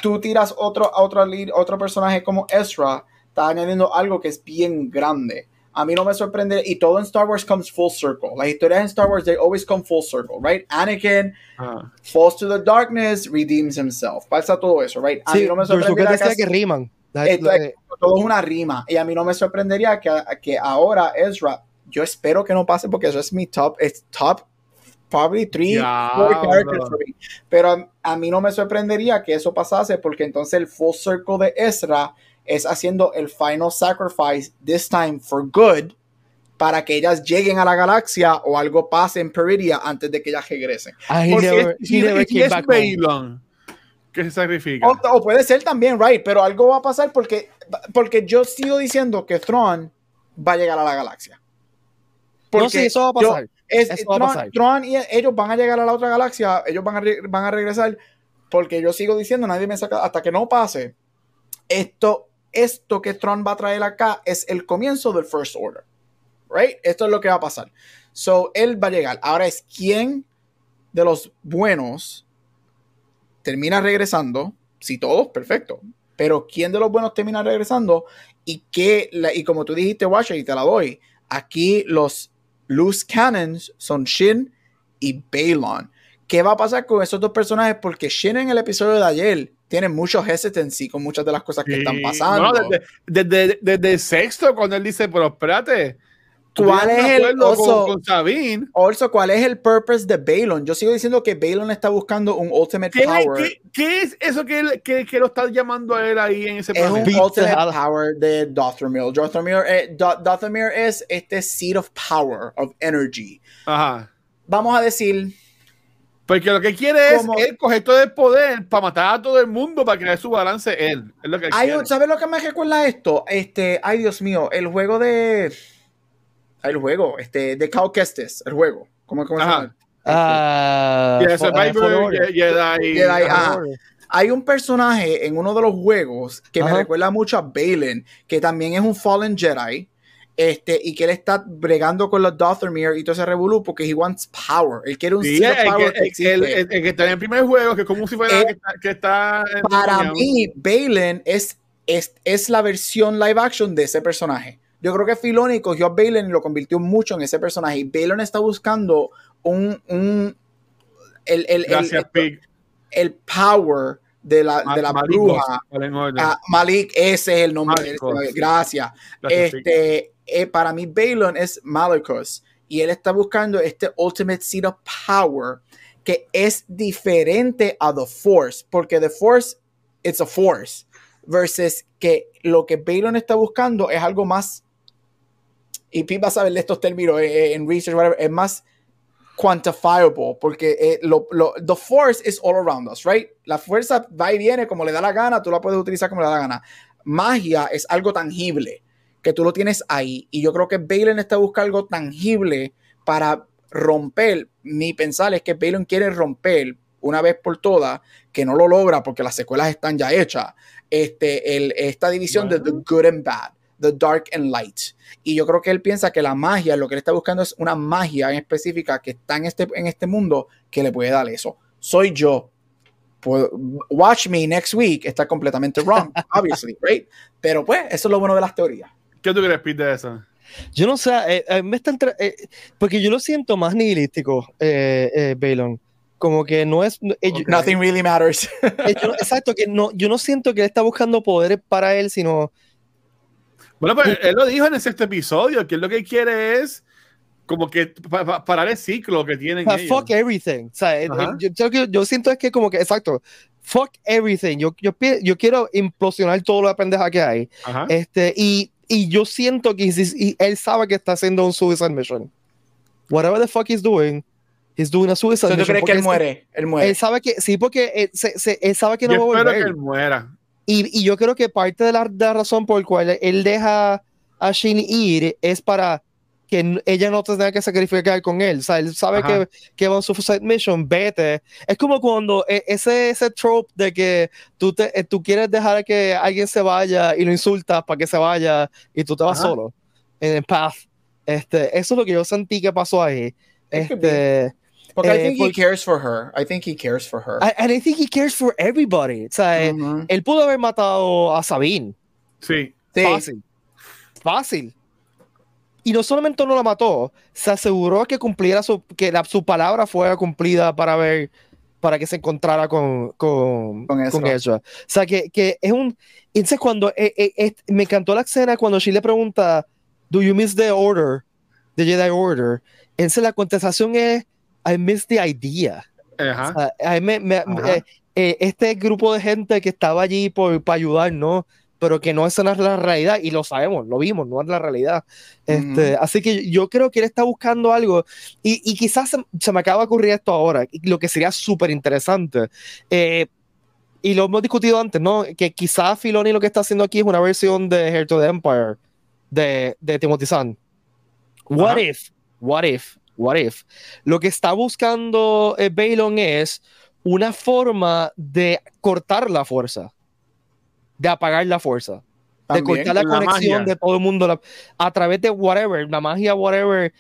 Tú tiras otro, otro, lead- otro personaje como Ezra, está añadiendo algo que es bien grande. A mí no me sorprende, y todo en Star Wars comes full circle. Las historias en Star Wars, they always come full circle, right? Anakin Ajá. falls to the darkness, redeems himself. Pasa todo eso, right? A Sí, mí no me sorprendería que que riman. Esto es- todo es una rima. Y a mí no me sorprendería que, que ahora Ezra, yo espero que no pase porque eso es mi top, es top, probably three, four Diablo. characters for me. Pero a, a mí no me sorprendería que eso pasase porque entonces el full circle de Ezra es haciendo el final sacrifice, this time for good, para que ellas lleguen a la galaxia o algo pase en Peridia antes de que ellas regresen. Ah, he Porque never- si, he never si came es back. Balon que se sacrifica. O, o puede ser también, right, pero algo va a pasar porque, porque yo sigo diciendo que Thrawn va a llegar a la galaxia. No, sí, eso va a yo- pasar. es, Eso va a Thrawn- pasar. Thrawn y ellos van a llegar a la otra galaxia, ellos van a, re- van a regresar, porque yo sigo diciendo, nadie me saca, hasta que no pase, esto, esto que Tron va a traer acá es el comienzo del First Order. Right? Esto es lo que va a pasar. So, él va a llegar. Ahora es quién de los buenos termina regresando. Si todos, perfecto. Pero quién de los buenos termina regresando y la- y como tú dijiste, Washer, y te la doy, aquí los loose cannons son Shin y Balon. ¿Qué va a pasar con esos dos personajes? Porque Shin en el episodio de ayer tiene mucho hesitancy con muchas de las cosas que Sí. están pasando. No, desde, desde, desde el sexto, cuando él dice, pero espérate. ¿Cuál es el oso? Con, con Sabine. Also, ¿cuál es el purpose de Balon? Yo sigo diciendo que Balon está buscando un ultimate ¿Qué, power. qué, qué es eso que, él- que, que lo está llamando a él ahí en ese Es un ultimate power de Dothrmir. Dothrmir, eh, Do- Dothrmir es este seed of power, of energy. Ajá. Vamos a decir, Porque lo que quiere es Como- él coger todo el poder para matar a todo el mundo para crear su balance él. Es lo que hay ¿sabes lo que me recuerda esto? Este, ay Dios mío, el juego de... El juego, este, de Cal Kestis, el juego. ¿Cómo, cómo se llama? Ah, Survivor. Hay un personaje en uno de los juegos que me recuerda mucho a Balin, que también es un Fallen Jedi, este, y que él está bregando con los Dothrmir y todo ese revolú porque he wants power. Él quiere un Sí, el, power que, que el- existe. el- el- el que está en el primer juego, que es como si fuera Eh, que está, que está en- Para mí, Balin es, es, es la versión live action de ese personaje. Yo creo que Filoni cogió a Balin y lo convirtió mucho en ese personaje. Y Balin está buscando un, un el, el, el- Gracias, Pig. el power de la, de la bruja. Ah, Malik, ese es el nombre. ese- Gracias. Gracias. Este, eh, para mí, Balon es Malicos. Y él está buscando este Ultimate Seed of Power que es diferente a The Force. Porque The Force, it's a Force. Versus que lo que Balon está buscando es algo más. Y Pete va a saber de estos términos eh, eh, en research, whatever, es más quantifiable, porque the force is all around us, right? La fuerza va y viene como le da la gana, tú la puedes utilizar como le da la gana. Magia es algo tangible, que tú lo tienes ahí, y yo creo que Balin está buscando algo tangible para romper. Mi pensar es que Balin quiere romper una vez por todas, que no lo logra porque las secuelas están ya hechas, este, el, esta división de the Bueno. good and bad, the dark and light. Y yo creo que él piensa que la magia, lo que él está buscando es una magia en específica que está en este, en este mundo que le puede dar eso. Soy yo. Watch me next week. Está completamente wrong, obviously, right? Pero pues, eso es lo bueno de las teorías. ¿Qué tú crees, Pete, de eso? Yo no sé, eh, eh, me está entre- eh, porque yo lo siento más nihilístico, eh, eh, Balon. Como que no es. eh, yo- Nothing really matters. eh, yo exacto, que no, yo no siento que él está buscando poderes para él, sino. Bueno, pues él lo dijo en el sexto episodio, que él lo que quiere es como que pa- pa- parar el ciclo que tienen ellos. fuck everything. O sea, yo, yo, yo- siento es que, como que, exacto, fuck everything. Yo, yo, yo quiero implosionar todo lo pendeja que hay. Ajá. Este, y, y yo siento que y él sabe que está haciendo un suicide mission. Whatever the fuck he's doing, he's doing a suicide ¿Tú mission. crees que él él- muere? Él muere. Él sabe que, sí, porque él, se- se- él sabe que no Yo va a espero volver. que él muera. Y, y yo creo que parte de la, de la razón por la cual él deja a Shin ir es para que ella no tenga que sacrificar con él. O sea, él sabe Ajá. que, que va su suicide mission, vete. Es como cuando e- ese, ese trope de que tú, te, eh, tú quieres dejar que alguien se vaya y lo insultas para que se vaya y tú te vas Ajá. solo en el path. Este, eso es lo que yo sentí que pasó ahí. Este, Porque I Eh, think he porque- cares for her. I think he cares for her. I- and I think he cares for everybody. O sea, eh, Ujú. él pudo haber matado a Sabine. Sí. Sí. Fácil. Fácil. Y no solamente no la mató, se aseguró que cumpliera su, que la- su palabra fuera cumplida para ver, para que se encontrara con, con, Con con Ezra. Ezra. O sea, que, que es un. Entonces, cuando eh, eh, eh, me encantó la escena cuando she le pregunta, ¿Do you miss the order? The Jedi Order. Entonces, la contestación es, I miss the idea. Ajá. Ah, a mí me- me- Ajá. eh, eh, este grupo de gente que estaba allí por, para ayudar, ¿no? Pero que no esa no es la realidad, y lo sabemos, lo vimos, no es la realidad. Este, Así que yo creo que él está buscando algo, y, y quizás se, se me acaba de ocurrir esto ahora, lo que sería súper interesante. eh, y lo hemos discutido antes, ¿no? Que quizás Filoni lo que está haciendo aquí es una versión de Heart of the Empire de, de Timothy Zahn. What Ajá. if? What if? What if? Lo que está buscando eh, Balon es una forma de cortar la fuerza, de apagar la fuerza, de cortar la la conexión magia. de todo el mundo la- a través de whatever, la magia, whatever.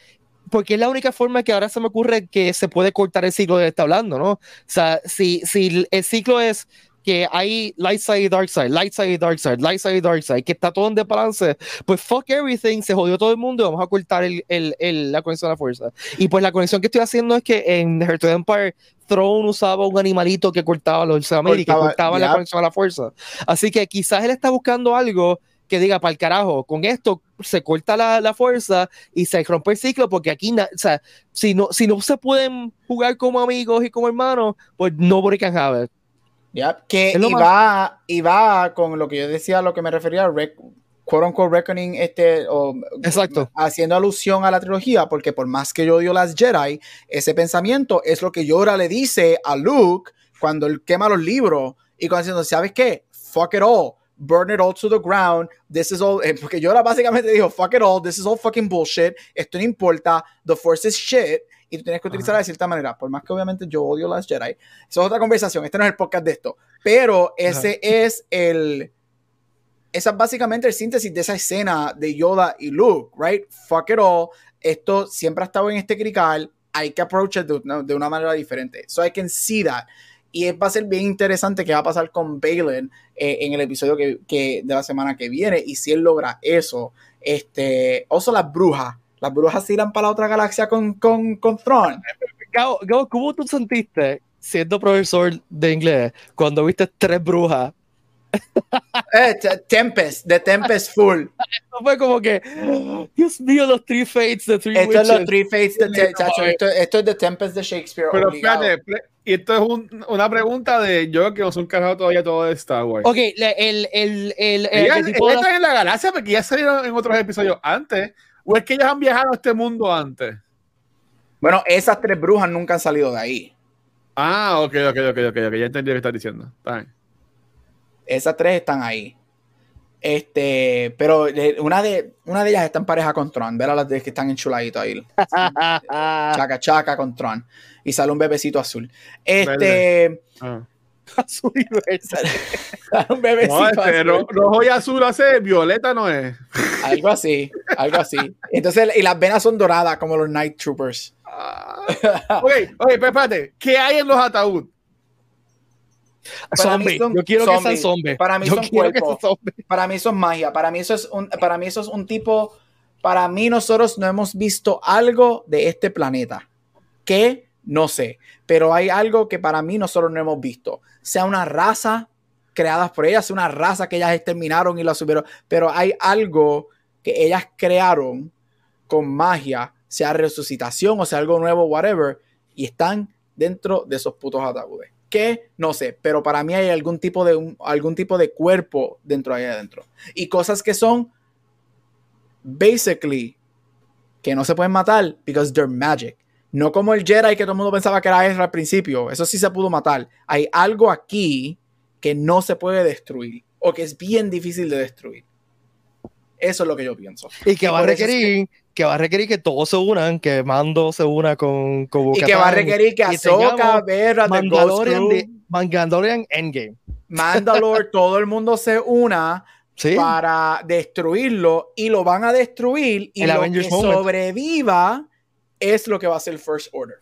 Porque es la única forma que ahora se me ocurre que se puede cortar el ciclo que está hablando, ¿no? O sea, si, si el ciclo es que hay light side y dark side, light side y dark side, light side y dark side, que está todo en desbalance, pues fuck everything, se jodió todo el mundo y vamos a cortar el, el- el- la conexión a la fuerza. Y pues la conexión que estoy haciendo es que en The Heart of the Empire, Throne usaba un animalito que cortaba los América, Cortaba, cortaba la ya. conexión a la fuerza. Así que quizás él está buscando algo que diga, para el carajo, con esto se corta la, la fuerza y se rompe el ciclo, porque aquí, o sea, si no, si no se pueden jugar como amigos y como hermanos, pues nobody can have it. Yep, Que iba, iba con lo que yo decía, lo que me refería, rec, quote unquote reckoning, este, o, Exacto. haciendo alusión a la trilogía, porque por más que yo odio las Jedi, ese pensamiento es lo que Yoda le dice a Luke cuando él quema los libros y cuando diciendo, ¿sabes qué? Fuck it all. Burn it all to the ground. This is all. eh, Porque Yoda básicamente dijo, fuck it all. This is all fucking bullshit. Esto no importa. The Force is shit. Y tú tienes que utilizarla de cierta manera. Por más que obviamente yo odio las Jedi. Eso es otra conversación. Este no es el podcast de esto. Pero ese es el. Esa es básicamente el síntesis de esa escena de Yoda y Luke, right? Fuck it all. Esto siempre ha estado en este crical. Hay que approach it de, una- de una manera diferente. So I can see that. Y va a ser bien interesante qué va a pasar con Balin eh, en el episodio que, que- de la semana que viene. Y si él logra eso. Este. Oso las brujas. Las brujas se irán para la otra galaxia con, con, con Thrawn. Gabo, Gabo, ¿cómo tú sentiste siendo profesor de inglés cuando viste tres brujas? Eh, Tempest, de Tempest Full. No fue como que, Dios mío, los three fates de three Esto es los. Three Fates de Te- chacho, esto, esto es de Tempest de Shakespeare. Pero obligado. fíjate, ple- y esto es un- una pregunta de yo que no son cargados todavía todo de Star Wars. Ok, le- el, el, el, el, Ellas, el tipo de ellas la- están en la galaxia ¿O es que ellas han viajado a este mundo antes? Bueno, esas tres brujas nunca han salido de ahí. Ah, ok, ok, ok, ok, ok. Ya entendí lo que estás diciendo. Está. Esas tres están ahí. Este, pero eh, una de, una de ellas está en pareja con Tron. Ver a las de que están enchuladitos ahí. Chaca, chaca con Tron. Y sale un bebecito azul. Este, Ah. Azul y verde. un bebecito No, este, azul. rojo y azul hace violeta, no es. Algo así, algo así. Entonces, y las venas son doradas como los Night Troopers. Ah. ok, ok, pero espérate. ¿Qué hay en los ataúd? Zombie. son Yo quiero que sean zombies. Para mí Yo son quiero que cuerpos. sean zombies. Para mí eso es magia. Para mí eso es un, para mí eso es un tipo. Para mí nosotros no hemos visto algo de este planeta. Que no sé. Pero hay algo que para mí nosotros no hemos visto. Sea una raza creada por ellas, sea una raza que ellas exterminaron y la subieron. Pero hay algo que ellas crearon con magia, sea resucitación o sea algo nuevo, whatever. Y están dentro de esos putos ataúdes. Que no sé, pero para mí hay algún tipo de algún tipo de cuerpo dentro de ahí adentro. Y cosas que son basically que no se pueden matar because they're magic. No como el Jedi que todo el mundo pensaba que era Ezra al principio. Eso sí se pudo matar. Hay algo aquí que no se puede destruir o que es bien difícil de destruir. Eso es lo que yo pienso. Y que Y va a requerir que va a requerir que todos se unan, que Mando se una con, con Y que va a requerir que Ahsoka, Vera, Mandalorian, de- Mandalorian Endgame. Mandalore, todo el mundo se una Sí. para destruirlo y lo van a destruir y El lo Avengers que moment. sobreviva es lo que va a ser First Order.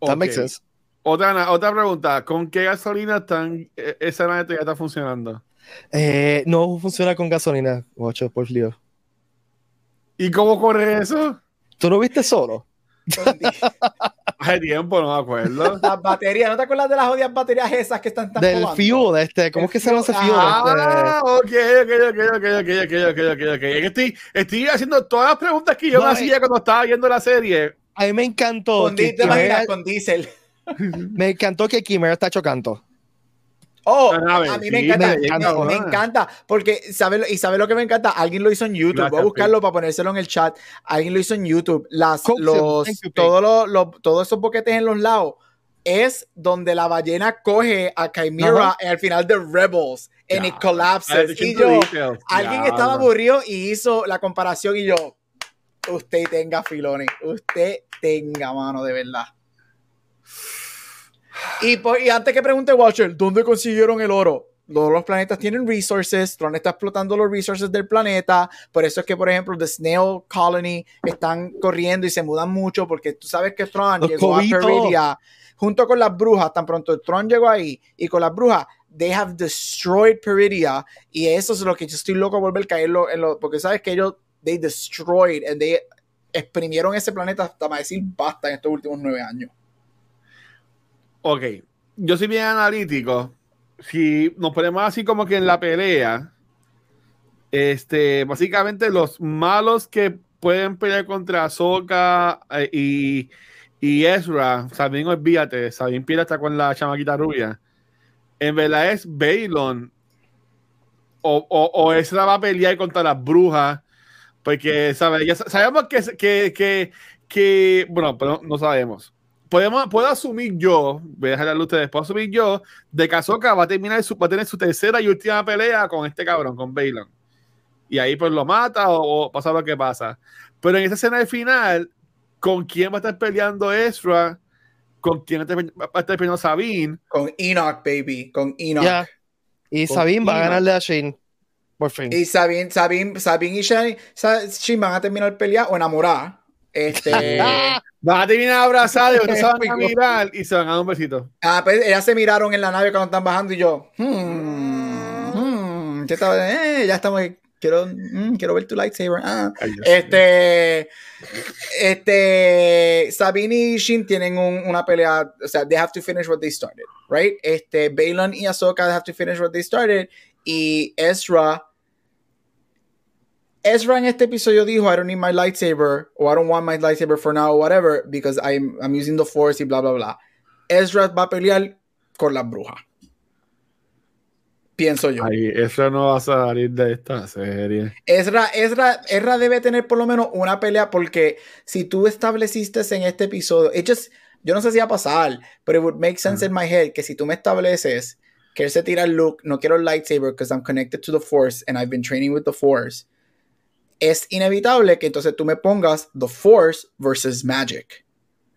That makes sense. Otra, otra pregunta, ¿con qué gasolina están, eh, esa nave ya está funcionando? Eh, no funciona con gasolina, guacho, por Dios. ¿Y cómo corre eso? ¿Tú no viste solo? Hace tiempo, no me acuerdo. Las baterías, ¿no te acuerdas de las odias baterías esas que están tan Del probando? fuel, de este, ¿cómo El es que se llama ese? Ah, ok, ok, ok, ok, ok, ok, ok, ok, ok. Es que Estoy, estoy haciendo todas las preguntas que yo No, me eh. hacía cuando estaba viendo la serie. Este, a mí me encantó. Con, que ¿Te imaginas? Con diésel. me encantó que Kimera está chocando. Oh, a mí sí, me encanta, me me, encanta, me ¿no? encanta, porque sabe, y sabe lo que me encanta, alguien lo hizo en YouTube, voy a Gracias, buscarlo para ponérselo en el chat, alguien lo hizo en YouTube, las, los, you, todos los, los- todos esos boquetes en los lados, es donde la ballena coge a Chimera en el final de Rebels, and it Ya. collapses, y yo, details. alguien Ya, estaba aburrido y hizo la comparación y yo, usted tenga filones, usted tenga mano de verdad. Y, por- y antes que pregunte Watcher, ¿dónde consiguieron el oro? Todos los planetas tienen resources, Tron está explotando los resources del planeta, por eso es que, por ejemplo, The Snail Colony están corriendo y se mudan mucho, porque tú sabes que Tron Los llegó a Peridia junto con las brujas, tan pronto Tron llegó ahí, y con las brujas, they have destroyed Peridia, y eso es lo que yo estoy loco por volver a caerlo en lo, porque sabes que ellos, they destroyed, and they exprimieron ese planeta hasta para decir basta en estos últimos nueve años. Ok, yo soy bien analítico. Si nos ponemos así como que en la pelea, este, básicamente los malos que pueden pelear contra Ahsoka eh, y, y Ezra, Sabine, olvídate, Sabine Piedra está con la chamaquita rubia. En verdad es Baylon o, o, Ezra va a pelear contra las brujas, porque ¿sabes? Ya sa- sabemos que, que, que, que, bueno, pero no sabemos podemos, puedo asumir yo, voy a dejarle a ustedes, puedo asumir yo de que Ahsoka va a terminar su, va a tener su tercera y última pelea con este cabrón, con Baylon. Y ahí pues lo mata o, o pasa lo que pasa. Pero en esa escena del final, ¿con quién va a estar peleando Ezra? ¿Con quién va a estar- peleando Sabine? Con Enoch, baby, con Enoch. Ya. Y Con Sabine va a Enoch. ganarle a Shane. Por fin. Y Sabine, Sabine, Sabine y Shane, Shin van a terminar pelear o enamorar. Este, Van a terminar abrazados, ustedes se van a mirar y se van a dar un besito. ah, pues ellas se miraron en la nave cuando están bajando y yo, hmm, hmm. Eh, ya estamos, quiero, mm, quiero ver tu lightsaber. Ah. Ay, Este, este, Sabine y Shin tienen un- una pelea, o sea, they have to finish what they started, right? Este, Balon y Ahsoka have to finish what they started, y Ezra, Ezra en este episodio dijo, I don't need my lightsaber, or I don't want my lightsaber for now, or whatever, because I'm, I'm using the force y bla, bla, bla. Ezra va a pelear con las brujas. Pienso yo. Ay, eso no va a salir de esta serie. Ezra, Ezra, Ezra debe tener por lo menos una pelea porque si tú estableciste en este episodio, it just- yo no sé si va a pasar, pero it would make sense in my head que si tú me estableces que él se tira el look, no quiero el lightsaber because I'm connected to the force and I've been training with the force, es inevitable que entonces tú me pongas the force versus magic.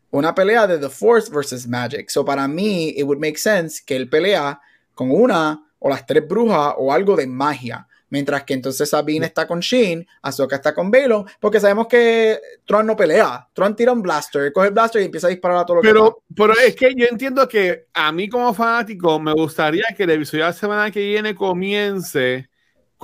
Una pelea de the force versus magic. So para mí, it would make sense que él pelea con una o las tres brujas o algo de magia. Mientras que entonces Sabine está con Shin, Ahsoka está con Balon, porque sabemos que Tron no pelea. Tron tira un blaster, coge el blaster y empieza a disparar a todo lo que Pero, pero es que yo entiendo que a mí como fanático me gustaría que el episodio de la semana que viene comience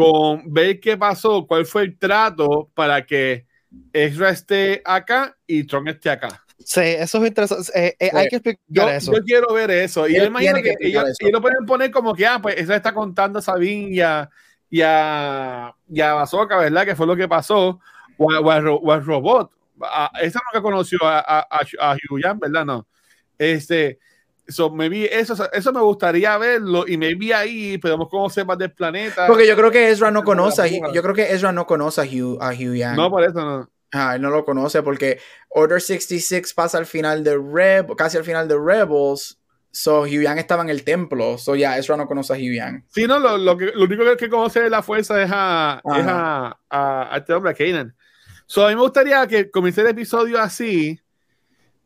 con ver qué pasó, cuál fue el trato para que Ezra esté acá y Tron esté acá. Sí, eso es interesante. Eh, eh. Hay que explicar Yo, eso. yo quiero ver eso. Y Él imagino que que, ellos, lo pueden poner como que, ah, pues Ezra está contando a Sabine y a, y a, y a Ahsoka, ¿verdad? Que fue lo que pasó. O, a- o o al robot. Esa que conoció a, a, a, Yan, ¿verdad? No. Este, so, maybe eso, eso me gustaría verlo y maybe ahí podemos conocer más del planeta. Porque yo creo que Ezra no conoce, a, yo creo que Ezra no conoce a Hugh, a Hugh Yang. no, por eso no. Ah, él no lo conoce porque Order 66 pasa al final de Rebels, casi al final de Rebels. So Hugh Yang estaba en el templo. So ya, Ezra no conoce a Hugh Yang. Sí, no, lo, lo, que, lo único que, que conoce de la fuerza es a, es a, a- a este hombre, a Kanan. So, a mí me gustaría que comience el episodio así,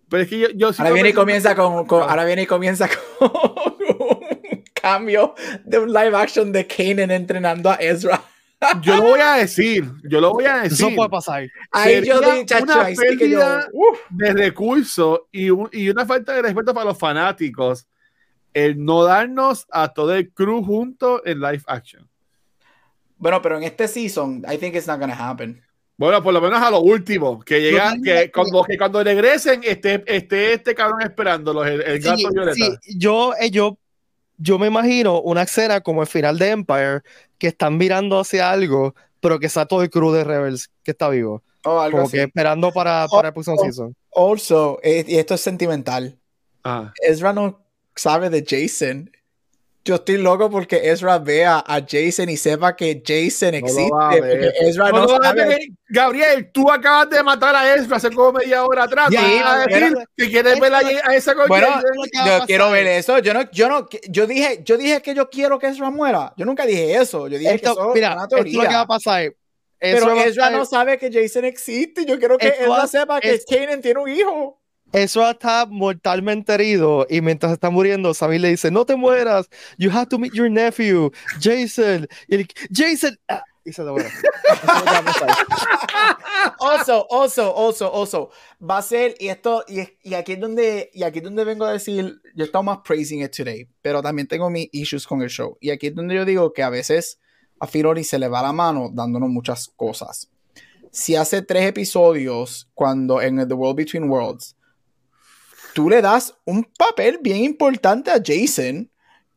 pero es que yo, yo sí Ahora viene comienza con, con- ahora viene y comienza con cambio de un live action de Kanan entrenando a Ezra. Yo lo voy a decir, yo lo voy a decir. Eso puede pasar. Ahí yo Sería di, chacho, una ahí sí que yo, uf. de recursos y, un- y una falta de respeto para los fanáticos el no darnos a todo el crew junto en live action. Bueno, pero en este season, I think it's not gonna happen. Bueno, por lo menos a lo último, que llega, que como que cuando regresen esté, esté este cabrón esperándolos, el, el gato Sí, violeta. sí, yo, eh, yo, yo me imagino una escena como el final de Empire, que están mirando hacia algo, pero que está todo el crew de Rebels que está vivo. O algo Como así. que esperando para, para el próximo Oh, season. Also, eh, y esto es sentimental. Ah. Ezra no sabe de Jason. Yo estoy loco porque Ezra vea a Jason y sepa que Jason No lo existe. porque Ezra No, sabe. Gabriel, Gabriel, tú acabas de matar a Ezra hace como media hora atrás. Ya, pero- que quieres ver a, a esa Bueno, yo quiero ver eso. Yo no, yo no, yo dije, yo dije que yo quiero que Ezra muera. Yo nunca dije eso. Yo dije que Esto, eso mira, esto lo que va a pasar. Pero Ezra no sabe que Jason existe. Yo quiero que Ezra sepa que Kanan tiene un hijo. Ezra está mortalmente herido y mientras está muriendo, Sammy le dice, no te mueras, you have to meet your nephew, Jason. Y él, Jason, ah, y se lo. Also, also, also, also, va a ser, y esto, y, y aquí es donde, y aquí es donde vengo a decir, yo he estado más praising it today, pero también tengo mis issues con el show. Y aquí es donde yo digo que a veces a Filoni se le va la mano dándonos muchas cosas. Si hace tres episodios, cuando en The World Between Worlds, tú le das un papel bien importante a Jason,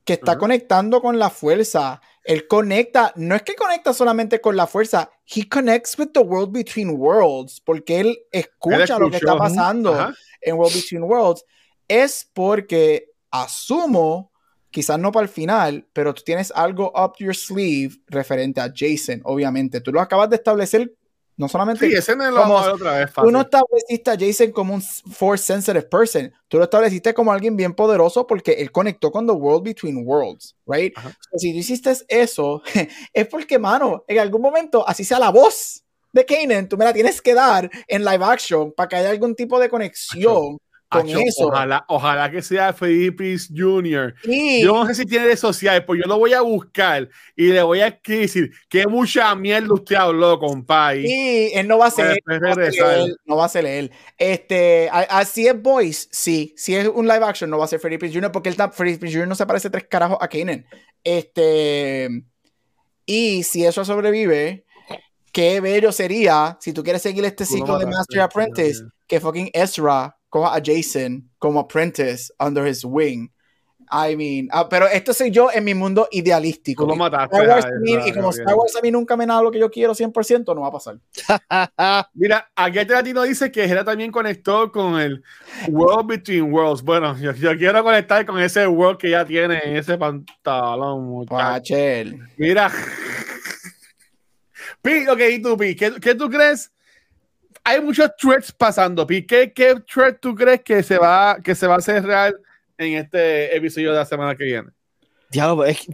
que está conectando con la fuerza. Él conecta, no es que conecta solamente con la fuerza, he connects with the world between worlds, porque él escucha lo que está pasando en World Between Worlds, es porque asumo, quizás no para el final, pero tú tienes algo up your sleeve referente a Jason, obviamente. Tú lo acabas de establecer, no solamente Sí, ese Como- otra vez. Tú Fácil. no estableciste a Jason como un force sensitive person. Tú lo estableciste como alguien bien poderoso porque él conectó con the world between worlds, right? So, si tú hiciste eso, es porque, mano, en algún momento, así sea la voz de Kanan, tú me la tienes que dar en live action para que haya algún tipo de conexión con Acho, eso. Ojalá, ojalá que sea Felipe Jr. Yo no sé si tiene redes sociales, pues yo lo voy a buscar y le voy a decir que mucha mierda usted habló, compadre. y él no va a ser no él, no va a ser él. Este, así es Boys, sí. Si es un live action, no va a ser Felipe Jr. porque él está, Felipe Jr. no se parece tres carajos a Kanan. Este, y si eso sobrevive, qué bello sería si tú quieres seguir este ciclo de Master Apprentice, sí, que fucking Ezra coja a Jason como apprentice under his wing. I mean, ah, pero esto soy yo en mi mundo idealístico. Tú lo Y mataste. Star Wars a a mí- y como. Star Wars a mí nunca me da lo que yo quiero 100%, no va a pasar. Mira, aquí el latino dice que Jera también conectó con el World Between Worlds. Bueno, yo, yo quiero conectar con ese World que ya tiene en ese pantalón, muchacho. Pachel. Mira. Pi, ok, y tú, Pi, ¿qué, qué tú crees? Hay muchos threads pasando, Pi. ¿Qué, qué thread tú crees que se, va, que se va a hacer real en este episodio de la semana que viene? Diablo, es, que-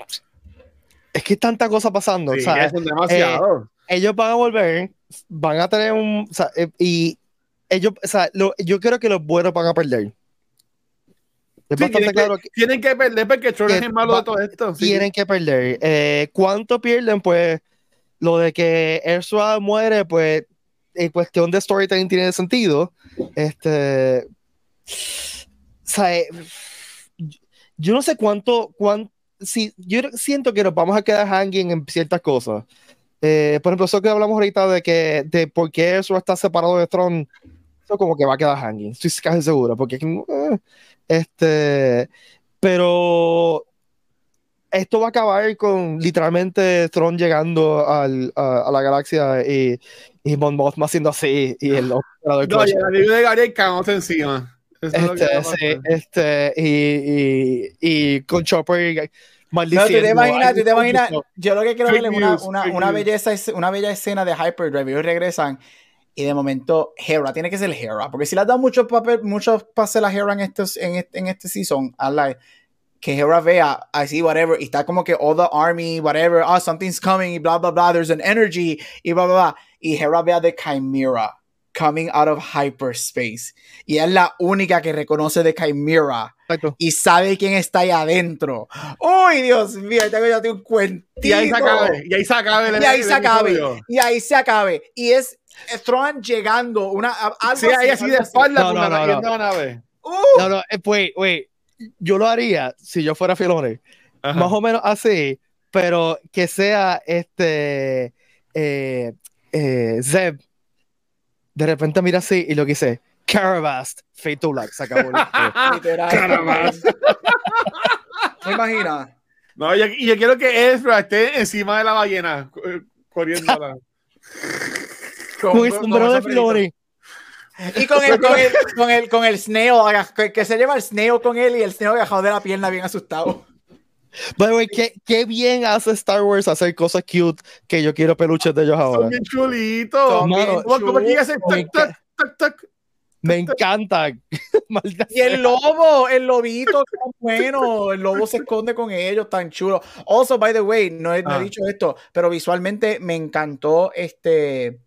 es que tanta cosa pasando. Sí, o sea, es demasiado. ellos van a volver, van a tener un. o sea, eh, y ellos, o sea, lo- yo creo que los buenos van a perder. Es Sí, tienen, claro que, que tienen que perder porque Troll es el malo va- de todo esto. sí. tienen que perder. Eh, ¿Cuánto pierden? Pues lo de que Ezra muere, pues en cuestión de storytelling tiene sentido. Este. O sea, eh, yo no sé cuánto, si, yo siento que nos vamos a quedar hanging en ciertas cosas. Eh, por ejemplo, eso que hablamos ahorita de que de por qué Ezra está separado de Tron, eso como que va a quedar hanging, estoy casi seguro, porque eh, este, pero esto va a acabar con literalmente Tron llegando al, a la galaxia y, y Mon Mothma haciendo así y el operador No, y el amigo de Gabriel cagóse encima. Eso es Este, sí, este, y, y, y con Chopper No, tú maldiciendo. te imaginas, tú te imaginas, yo lo que quiero ver es una, una, una belleza, una bella escena de Hyperdrive. Ellos regresan y de momento Hera, tiene que ser Hera, porque si le has dado mucho papel, muchos pases a Hera en, estos, en, este, en este season, hazla- que Hera vea así, whatever, y está como que all the army, whatever, oh, something's coming, y bla, bla, bla, there's an energy, y bla, bla, bla, y Hera vea de Chimera. coming out of hyperspace. Y es la única que reconoce de Chimera Exacto. y sabe quién está ahí adentro. ¡Uy, Dios mío! Tengo ya un cuentito. Y ahí se acabe. Y ahí se acabe. el- Y ahí el se acabe. Y ahí se acabe. Y es Thrawn llegando, una, algo Sí, ahí así de espalda No, no, no, yendo a la nave. ¡Uh! No, no, eh, wait, wait. Yo lo haría si yo fuera Filone. Ajá. Más o menos así, pero que sea este eh, eh, Zeb. De repente mira así y lo que dice, Caravast, Fate to Black, se acabó. Literal. Caramba. ¿Me imaginas? No, y yo, yo quiero que Ezra esté encima de la ballena, eh, corriendo. Con el sombrero de Filone. Y con el, con el, con el, con el snail, aga- que, que se lleva el snail con él y el snail agajado de la pierna bien asustado. By the way, qué, qué bien hace Star Wars hacer cosas cute que yo quiero peluches de ellos Son ahora. bien chulitos. Son bien ¿Cómo, cómo que hacen Me tac, tac, tac, tac? Me encanta. Y el lobo, el lobito, tan bueno. El lobo se esconde con ellos, tan chulo. Also, by the way, no he, no he Ah. dicho esto, pero visualmente me encantó este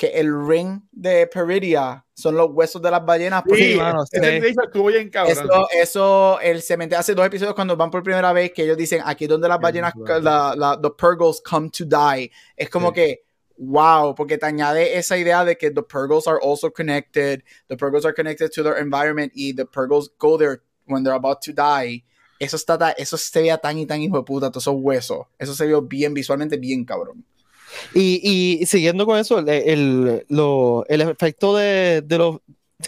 que el ring de Peridia son los huesos de las ballenas. porque Sí, ese sí. estuvo bien cabrón. Eso, eso, el cementerio, hace dos episodios cuando van por primera vez que ellos dicen aquí es donde las ballenas, la, la, the Purgles come to die. Es como Sí. que, wow, porque te añade esa idea de que the Purgles are also connected, the Purgles are connected to their environment y the Purgles go there when they're about to die. Eso, está, eso se veía tan y tan hijo de puta, todos esos huesos. Eso se vio bien, visualmente bien cabrón. Y, y siguiendo con eso, el, el, lo- el efecto de, de los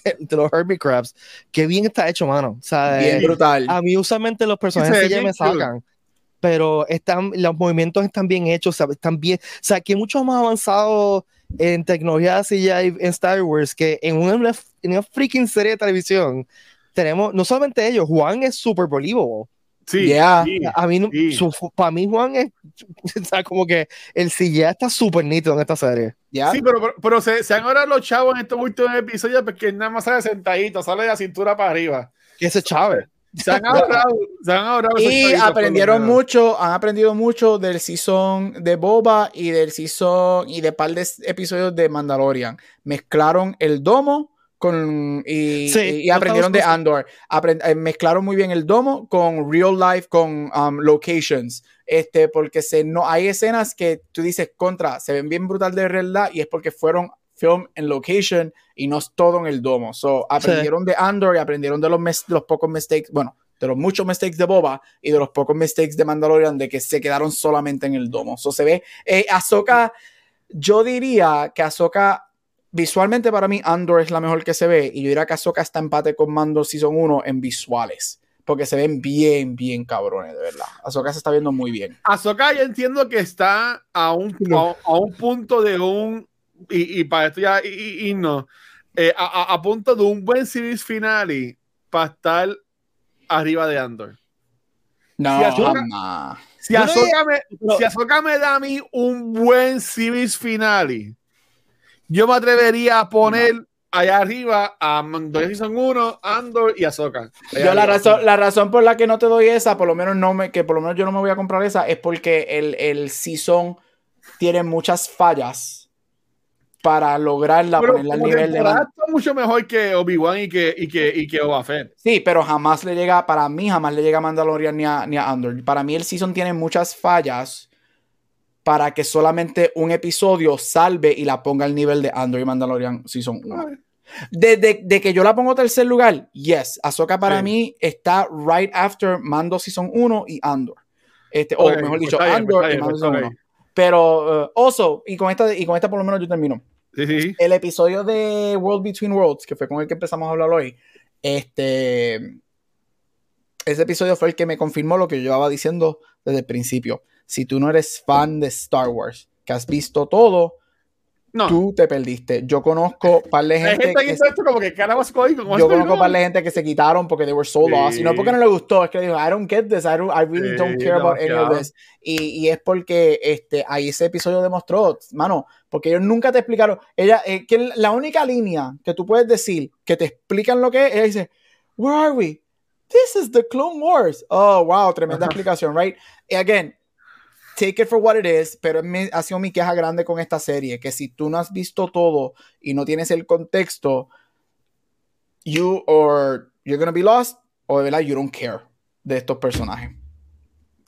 de, de los Herbie Crabs, que bien está hecho, mano. O sea, Bien eh, brutal. a mí usualmente los personajes ya me cool. sacan, pero están, los movimientos están bien hechos, ¿sabes? están bien, o sea, que mucho más avanzado en tecnología CGI en Star Wars que en una, en una freaking serie de televisión tenemos, no solamente ellos, Juan es super believable. Sí, Yeah. sí. A mí, Sí. su- para mí Juan es, o sea, como que el CGI está súper nítido en esta serie. ¿Ya? Sí, pero, pero, pero se, se han ahorrado los chavos en estos últimos episodios porque nada más sale sentadito, sale de la cintura para arriba. Que ese Chávez. Se han ahorrado, se han ahorrado Y aprendieron mucho, han aprendido mucho del season de Boba y del season y de par de episodios de Mandalorian. Mezclaron el domo con y, Sí, y- aprendieron de Andor. Aprend- eh, mezclaron muy bien el domo con real life, con um, locations. Este, porque se, no, hay escenas que tú dices contra, se ven bien brutal de realidad y es porque fueron film en location y no es todo en el domo. So, aprendieron de Andor y aprendieron de los, mes- los pocos mistakes, bueno, de los muchos mistakes de Boba y de los pocos mistakes de Mandalorian de que se quedaron solamente en el domo. So, se ve, eh, Ahsoka, yo diría que Ahsoka, visualmente para mí, Andor es la mejor que se ve y yo diría que Ahsoka está empate con Mando Season 1 en visuales. Porque se ven bien, bien cabrones, de verdad. Ahsoka se está viendo muy bien. Ahsoka yo entiendo que está a un, a, a un punto de un y, y para esto ya y, y- y no eh, a, a- punto de un buen series finale para estar arriba de Andor. No, Si Ahsoka- jamás. Si Yo no Ahsoka, me, si Ahsoka me da a mí un buen series finale, yo me atrevería a poner allá arriba a Mandalorian Season 1, Andor y Ahsoka. Allá Yo la razón, la razón por la que no te doy esa, por lo menos no me, que por lo menos yo no me voy a comprar esa, es porque el, el season tiene muchas fallas para lograrla, Pero ponerla al nivel de está mucho mejor que Obi-Wan y que, y que, y que Fett. Sí, pero jamás le llega, para mí jamás le llega a Mandalorian ni a, ni a Andor. Para mí el season tiene muchas fallas para que solamente un episodio salve y la ponga al nivel de Andor y Mandalorian Season 1. Desde de que yo la pongo tercer lugar, yes, Ahsoka para Sí. mí está right after Mando Season 1 y Andor. Este, o mejor pues dicho, bien, Andor pues está y bien, Mando pues Season está 1. Pero, uh, also, y con, esta, y con esta por lo menos yo termino. Sí, sí. El episodio de World Between Worlds, que fue con el que empezamos a hablar hoy, este, ese episodio fue el que me confirmó lo que yo llevaba diciendo desde el principio. Si tú no eres fan de Star Wars, que has visto todo, No. tú te perdiste. Yo conozco par de gente, gente que esto como que yo conozco par de gente que se quitaron porque they were so Sí. lost. Y no porque no le gustó, es que dijo, I don't get this, I, don't- I really Sí, don't care about any of this. Y, y es porque este, ahí ese episodio demostró, mano, porque ellos nunca te explicaron. Ella, eh, que la única línea que tú puedes decir que te explican lo que es, ella dice, Where are we? This is the Clone Wars. Oh, wow, tremenda explicación, right? Y again, take it for what it is, pero ha sido mi queja grande con esta serie, que si tú no has visto todo y no tienes el contexto, you or you're gonna be lost, o de verdad you don't care de estos personajes.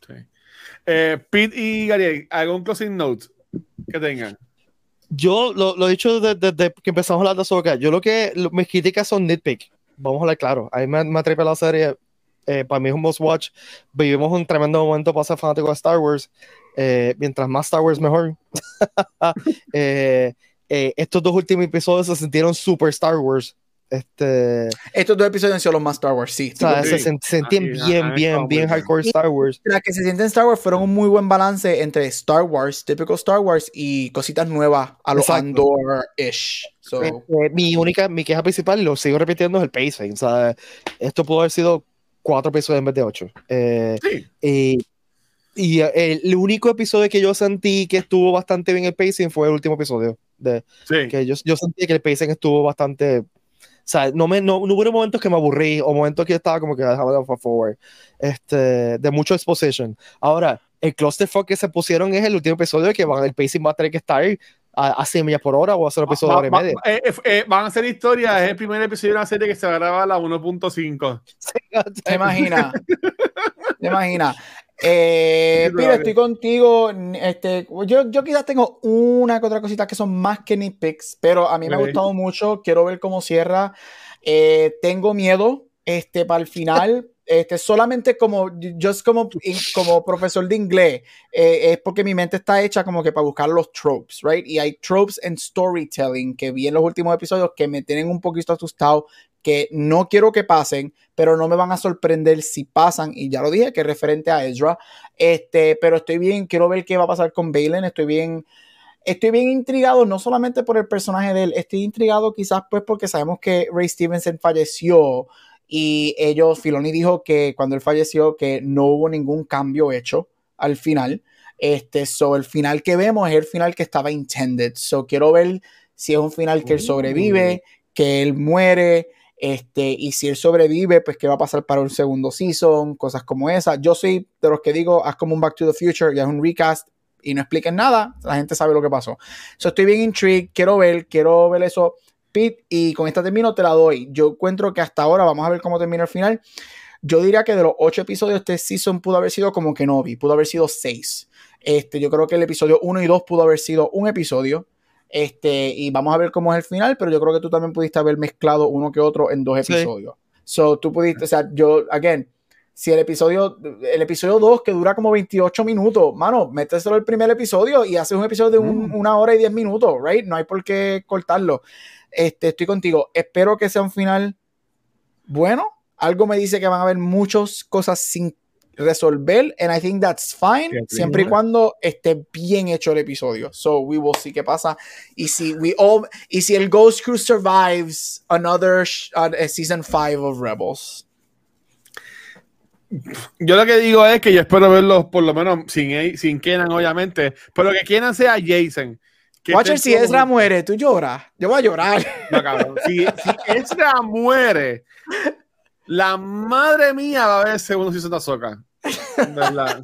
Sí. Eh, Pete y Gary, ¿algún closing note que tengan? Yo lo, lo he dicho desde, desde que empezamos a hablar de Ahsoka. Yo lo que lo- mis críticas son nitpick. Vamos a hablar claro. A mí me, me atrapa la serie. eh, para mí es un must watch. Vivimos un tremendo momento para ser fanático de Star Wars. Eh, mientras más Star Wars, mejor. Eh, eh, estos dos últimos episodios se sintieron super Star Wars. Este, Estos dos episodios han sido los más Star Wars, sí. o sea, Sí. se, sen- se sentían Aquí, bien, bien, bien hardcore Star Wars. Las que se sienten Star Wars fueron un muy buen balance entre Star Wars, típico Star Wars, y cositas nuevas a los. Andor-ish. So, Eh, eh, mi única, mi queja principal, y lo sigo repitiendo, es el pacing. O sea, esto pudo haber sido cuatro episodios en vez de ocho. Eh, Sí. y y, eh, el único episodio que yo sentí que estuvo bastante bien el pacing fue el último episodio. De, Sí. que yo, yo sentí que el pacing estuvo bastante. O sea, no, me, no, no hubo momentos que me aburrí o momentos que yo estaba como que dejaba for forward. Este, de mucho exposition. Ahora, el clusterfuck que se pusieron es el último episodio que van, el pacing va a tener que estar a, a 100 millas por hora o a hacer un episodio de Va- hora y media. eh, eh, eh, van a hacer historia, es el primer episodio de una serie que se graba a la 1.5. ¿Te imaginas? ¿Te imaginas? Eh, claro. estoy contigo. Este, yo, yo quizás tengo una que otra cosita que son más que nitpicks, pero a mí me ha Ok. gustado mucho. Quiero ver cómo cierra. Eh, tengo miedo este, para el final. Este, solamente como, es como, como profesor de inglés, eh, es porque mi mente está hecha como que para buscar los tropes, right? Y hay tropes en storytelling que vi en los últimos episodios que me tienen un poquito asustado, que no quiero que pasen, pero no me van a sorprender si pasan, y ya lo dije, que es referente a Ezra, este, pero estoy bien, quiero ver qué va a pasar con Balen, estoy bien, estoy bien intrigado, no solamente por el personaje de él, estoy intrigado quizás pues porque sabemos que Ray Stevenson falleció, y ellos, Filoni dijo que cuando él falleció que no hubo ningún cambio hecho al final, este, so el final que vemos es el final que estaba intended, so quiero ver si es un final que él sobrevive, que él muere, este, y si él sobrevive, pues qué va a pasar para un segundo season, cosas como esa. Yo soy de los que digo, haz como un Back to the Future y haz un recast y no expliquen nada, la gente sabe lo que pasó. So, estoy bien intrigued, quiero ver, quiero ver eso, Pete, y con esta termino te la doy. Yo encuentro que hasta ahora, vamos a ver cómo termina el final. Yo diría que de los ocho episodios, este season pudo haber sido como que no vi, pudo haber sido seis. Este, yo creo que el episodio 1 y 2 pudo haber sido un episodio. Este, y vamos a ver cómo es el final, pero yo creo que tú también pudiste haber mezclado uno que otro en dos Sí. episodios. So, tú pudiste, o sea, yo, again, si el episodio, el episodio 2 que dura como 28 minutos, mano, méteselo el primer episodio y haces un episodio de un- Mm. una hora y 10 minutos, right? No hay por qué cortarlo. Este, estoy contigo. Espero que sea un final bueno. Algo me dice que van a haber muchas cosas sin resolver, and I think that's fine, siempre y cuando esté bien hecho el episodio. So we will see qué pasa. Y si we all, y si el Ghost Crew survives another uh, season 5 of Rebels. Yo lo que digo es que yo espero verlos por lo menos sin, sin Kenan, obviamente, pero que Kenan sea Jason. Watcher, si Ezra muere, tú lloras. Yo voy a llorar. No, cabrón. Si, si Ezra muere, la madre mía va a ver el segundo season de Ahsoka. En verdad.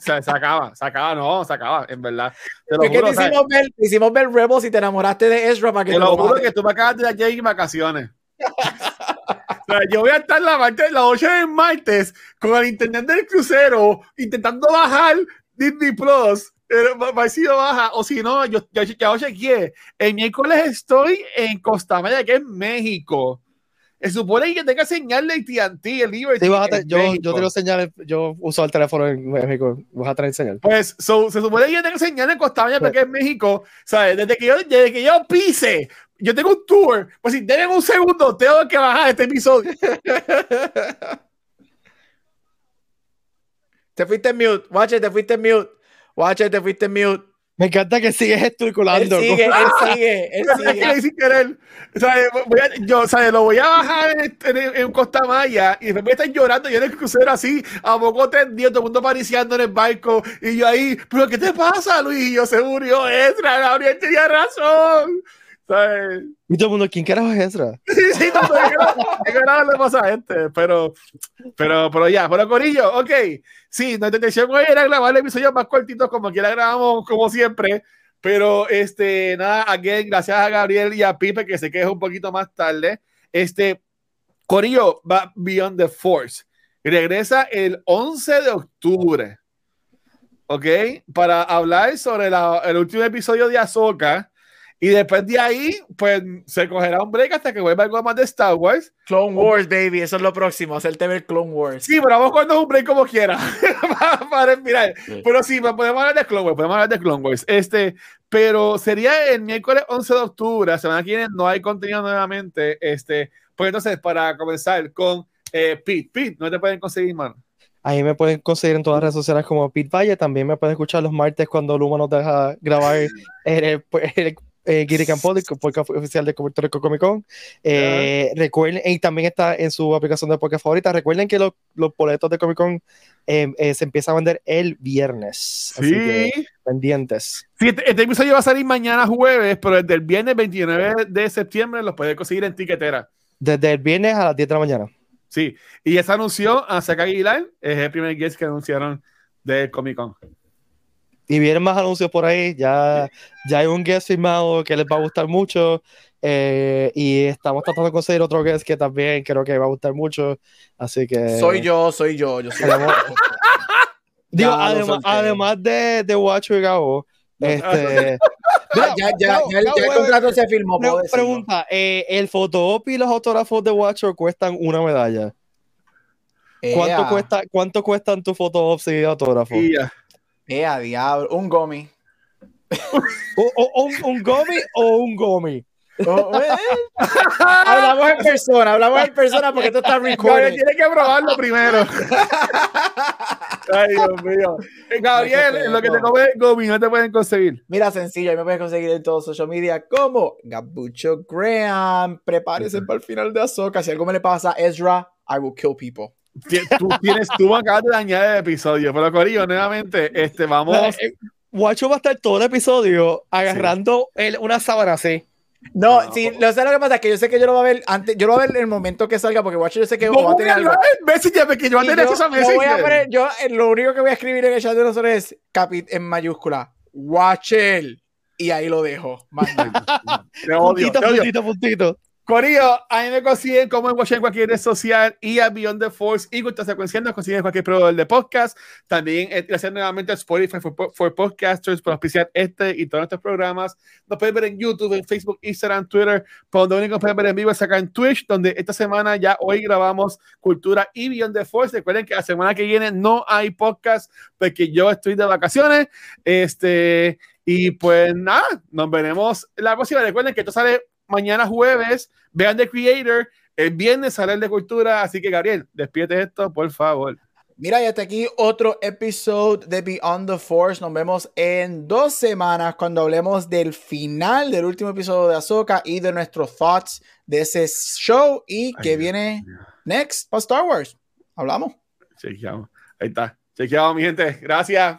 Se, se acaba, se acaba, no, se acaba, en verdad. Te lo juro, te hicimos, ver, te hicimos ver Rebels y te enamoraste de Ezra para que te te lo juro que tú me acabas de dar en vacaciones. O sea, yo voy a estar la, martes, la 8 del martes con el internet del crucero intentando bajar Disney Plus. No baja, o si no, yo ya, ya lo chequeé. El miércoles estoy en Costa Maya, que es México. Se supone que tenga señal de AT&T, el Liberty. Sí, vas a te- en yo, yo tengo señales, yo uso el teléfono en México, vas a tener señal. Pues so, se supone que yo tengo señal en Costa Maya porque es México. ¿Sabes? Desde que yo, desde que yo pise, yo tengo un tour. Pues si tienen un segundo, tengo que bajar este episodio. Te fuiste en mute. Watcher, te fuiste en mute. Watcher, te fuiste en mute. Me encanta que sigues Él gesticulando. sigue, él sigue, él Es que sigue. sin querer. ¿Sabes? Voy a- yo, ¿sabes? Lo voy a bajar en, en- en Costa Maya y después me están llorando. Yo en el crucero así, a poco tendido, todo el mundo apariciando en el barco. Y yo ahí, ¿pero qué te pasa, Luis? Y yo se murió Ezra. Gabriel tenía razón. ¿Sabes? Y todo el mundo, ¿quién carajo es Ezra? Sí, sí, no sé qué carajo le pasa a este, pero, pero, pero ya, bueno, Corillo, ok. Sí, nuestra intención hoy era grabar episodios más cortitos, como quiera grabamos, como siempre. Pero, este, nada, again, gracias a Gabriel y a Pipe, que se queja un poquito más tarde. Este, Corillo va Beyond the Force. Regresa el 11 de octubre. ¿Ok? Para hablar sobre la- el último episodio de Ahsoka. Y después de ahí, pues se cogerá un break hasta que vuelva algo más de Star Wars. Clone Wars, baby. Eso es lo próximo. Hacerte ver Clone Wars. Sí, pero vamos cuando un break como quiera. para, para respirar. Sí. Pero sí, pues, podemos hablar de Clone Wars, podemos hablar de Clone Wars. Este, pero sería el miércoles 11 de octubre, la semana que viene no hay contenido nuevamente. Este, pues entonces, para comenzar con eh, Pete. Pete, no te pueden conseguir, mano. Ahí me pueden conseguir en todas las redes sociales como Pete Valle. También me pueden escuchar los martes cuando Luma nos deja grabar el, en el eh, Guiri Campo, el podcast oficial de Puerto Rico Comic Con. Eh, Recuerden, y también está en su aplicación de podcast favorita. Recuerden que los, los boletos de Comic Con eh, eh, se empiezan a vender el viernes. Así que Sí. pendientes. Sí, este, este episodio va a salir mañana jueves, pero desde el viernes 29 de septiembre los puedes conseguir en tiquetera. Desde el viernes a las 10 de la mañana. Sí, y se anunció a Saka Aguilar, es el primer guest que anunciaron del Comic Con. Y vienen más anuncios por ahí. Ya, ya hay un guest firmado que les va a gustar mucho. eh, y estamos tratando de conseguir otro guest que también creo que va a gustar mucho. Así que. Soy yo, soy yo. Yo soy Digo, Ya además, además de, de Watcher y Gabo, este. Ah, ya, ya, ya, el- ya el Gabo, contrato se firmó. puedo pregunta: eh, ¿el fotop y los autógrafos de Watcher cuestan una medalla? ¿Cuánto, cuesta, ¿Cuánto cuestan tus fotops y autógrafos? Y ya. ea, diablo. Un gomi. ¿O- o- un, ¿Un gomi o un gomi? Oh, eh. hablamos en persona, hablamos en persona porque esto está Gabriel recorded. tiene que probarlo primero. Ay, Dios mío. Eh, Gabriel, en lo que te come Gomi, no te pueden conseguir. Mira, sencillo, ahí me puedes conseguir en todos social media como Gabucho Graham. Prepárese para el final de Ahsoka. Si algo me le pasa a Ezra, I will kill people. Tú tienes, tú acabas de dañar el episodio, pero Corillo, nuevamente, este, vamos. Eh, Guacho va a estar todo el episodio agarrando el- una sábana así. No, No. sí, lo sé lo que pasa es que yo sé que yo lo voy a ver antes, yo lo voy a ver en el momento que salga, porque Watcher yo sé que No va a tener algo. Messenger, porque yo voy a tener yo, acceso a no voy a Messenger. poner- yo, eh, lo único que voy a escribir en el chat de nosotros es capi- en mayúscula, Watcher, y ahí lo dejo. Más nada. Te odio, Puntito, puntito, puntito. Corillo, a mí me consiguen como en en cualquier red social y a Beyond the Force y Cultura Secuencial nos consiguen en cualquier proveedor de podcast. También eh, gracias nuevamente a Spotify for, for Podcasters por auspiciar este y todos nuestros programas. Nos pueden ver en YouTube, en Facebook, Instagram, Twitter, por donde único pueden ver en vivo es acá en Twitch, donde esta semana ya hoy grabamos Cultura y Beyond the Force. Recuerden que la semana que viene no hay podcast porque yo estoy de vacaciones. Este, y pues nada, nos veremos la próxima. Recuerden que esto sale mañana jueves, vean The Creator, el viernes sale el de cultura, así que Gabriel, despídete esto, por favor. Mira, y hasta aquí otro episodio de Beyond the Force. Nos vemos en dos semanas cuando hablemos del final del último episodio de Ahsoka y de nuestros thoughts de ese show y que Ay, viene next para Star Wars. Hablamos. Chequeamos. Ahí está. Chequeamos, mi gente. Gracias.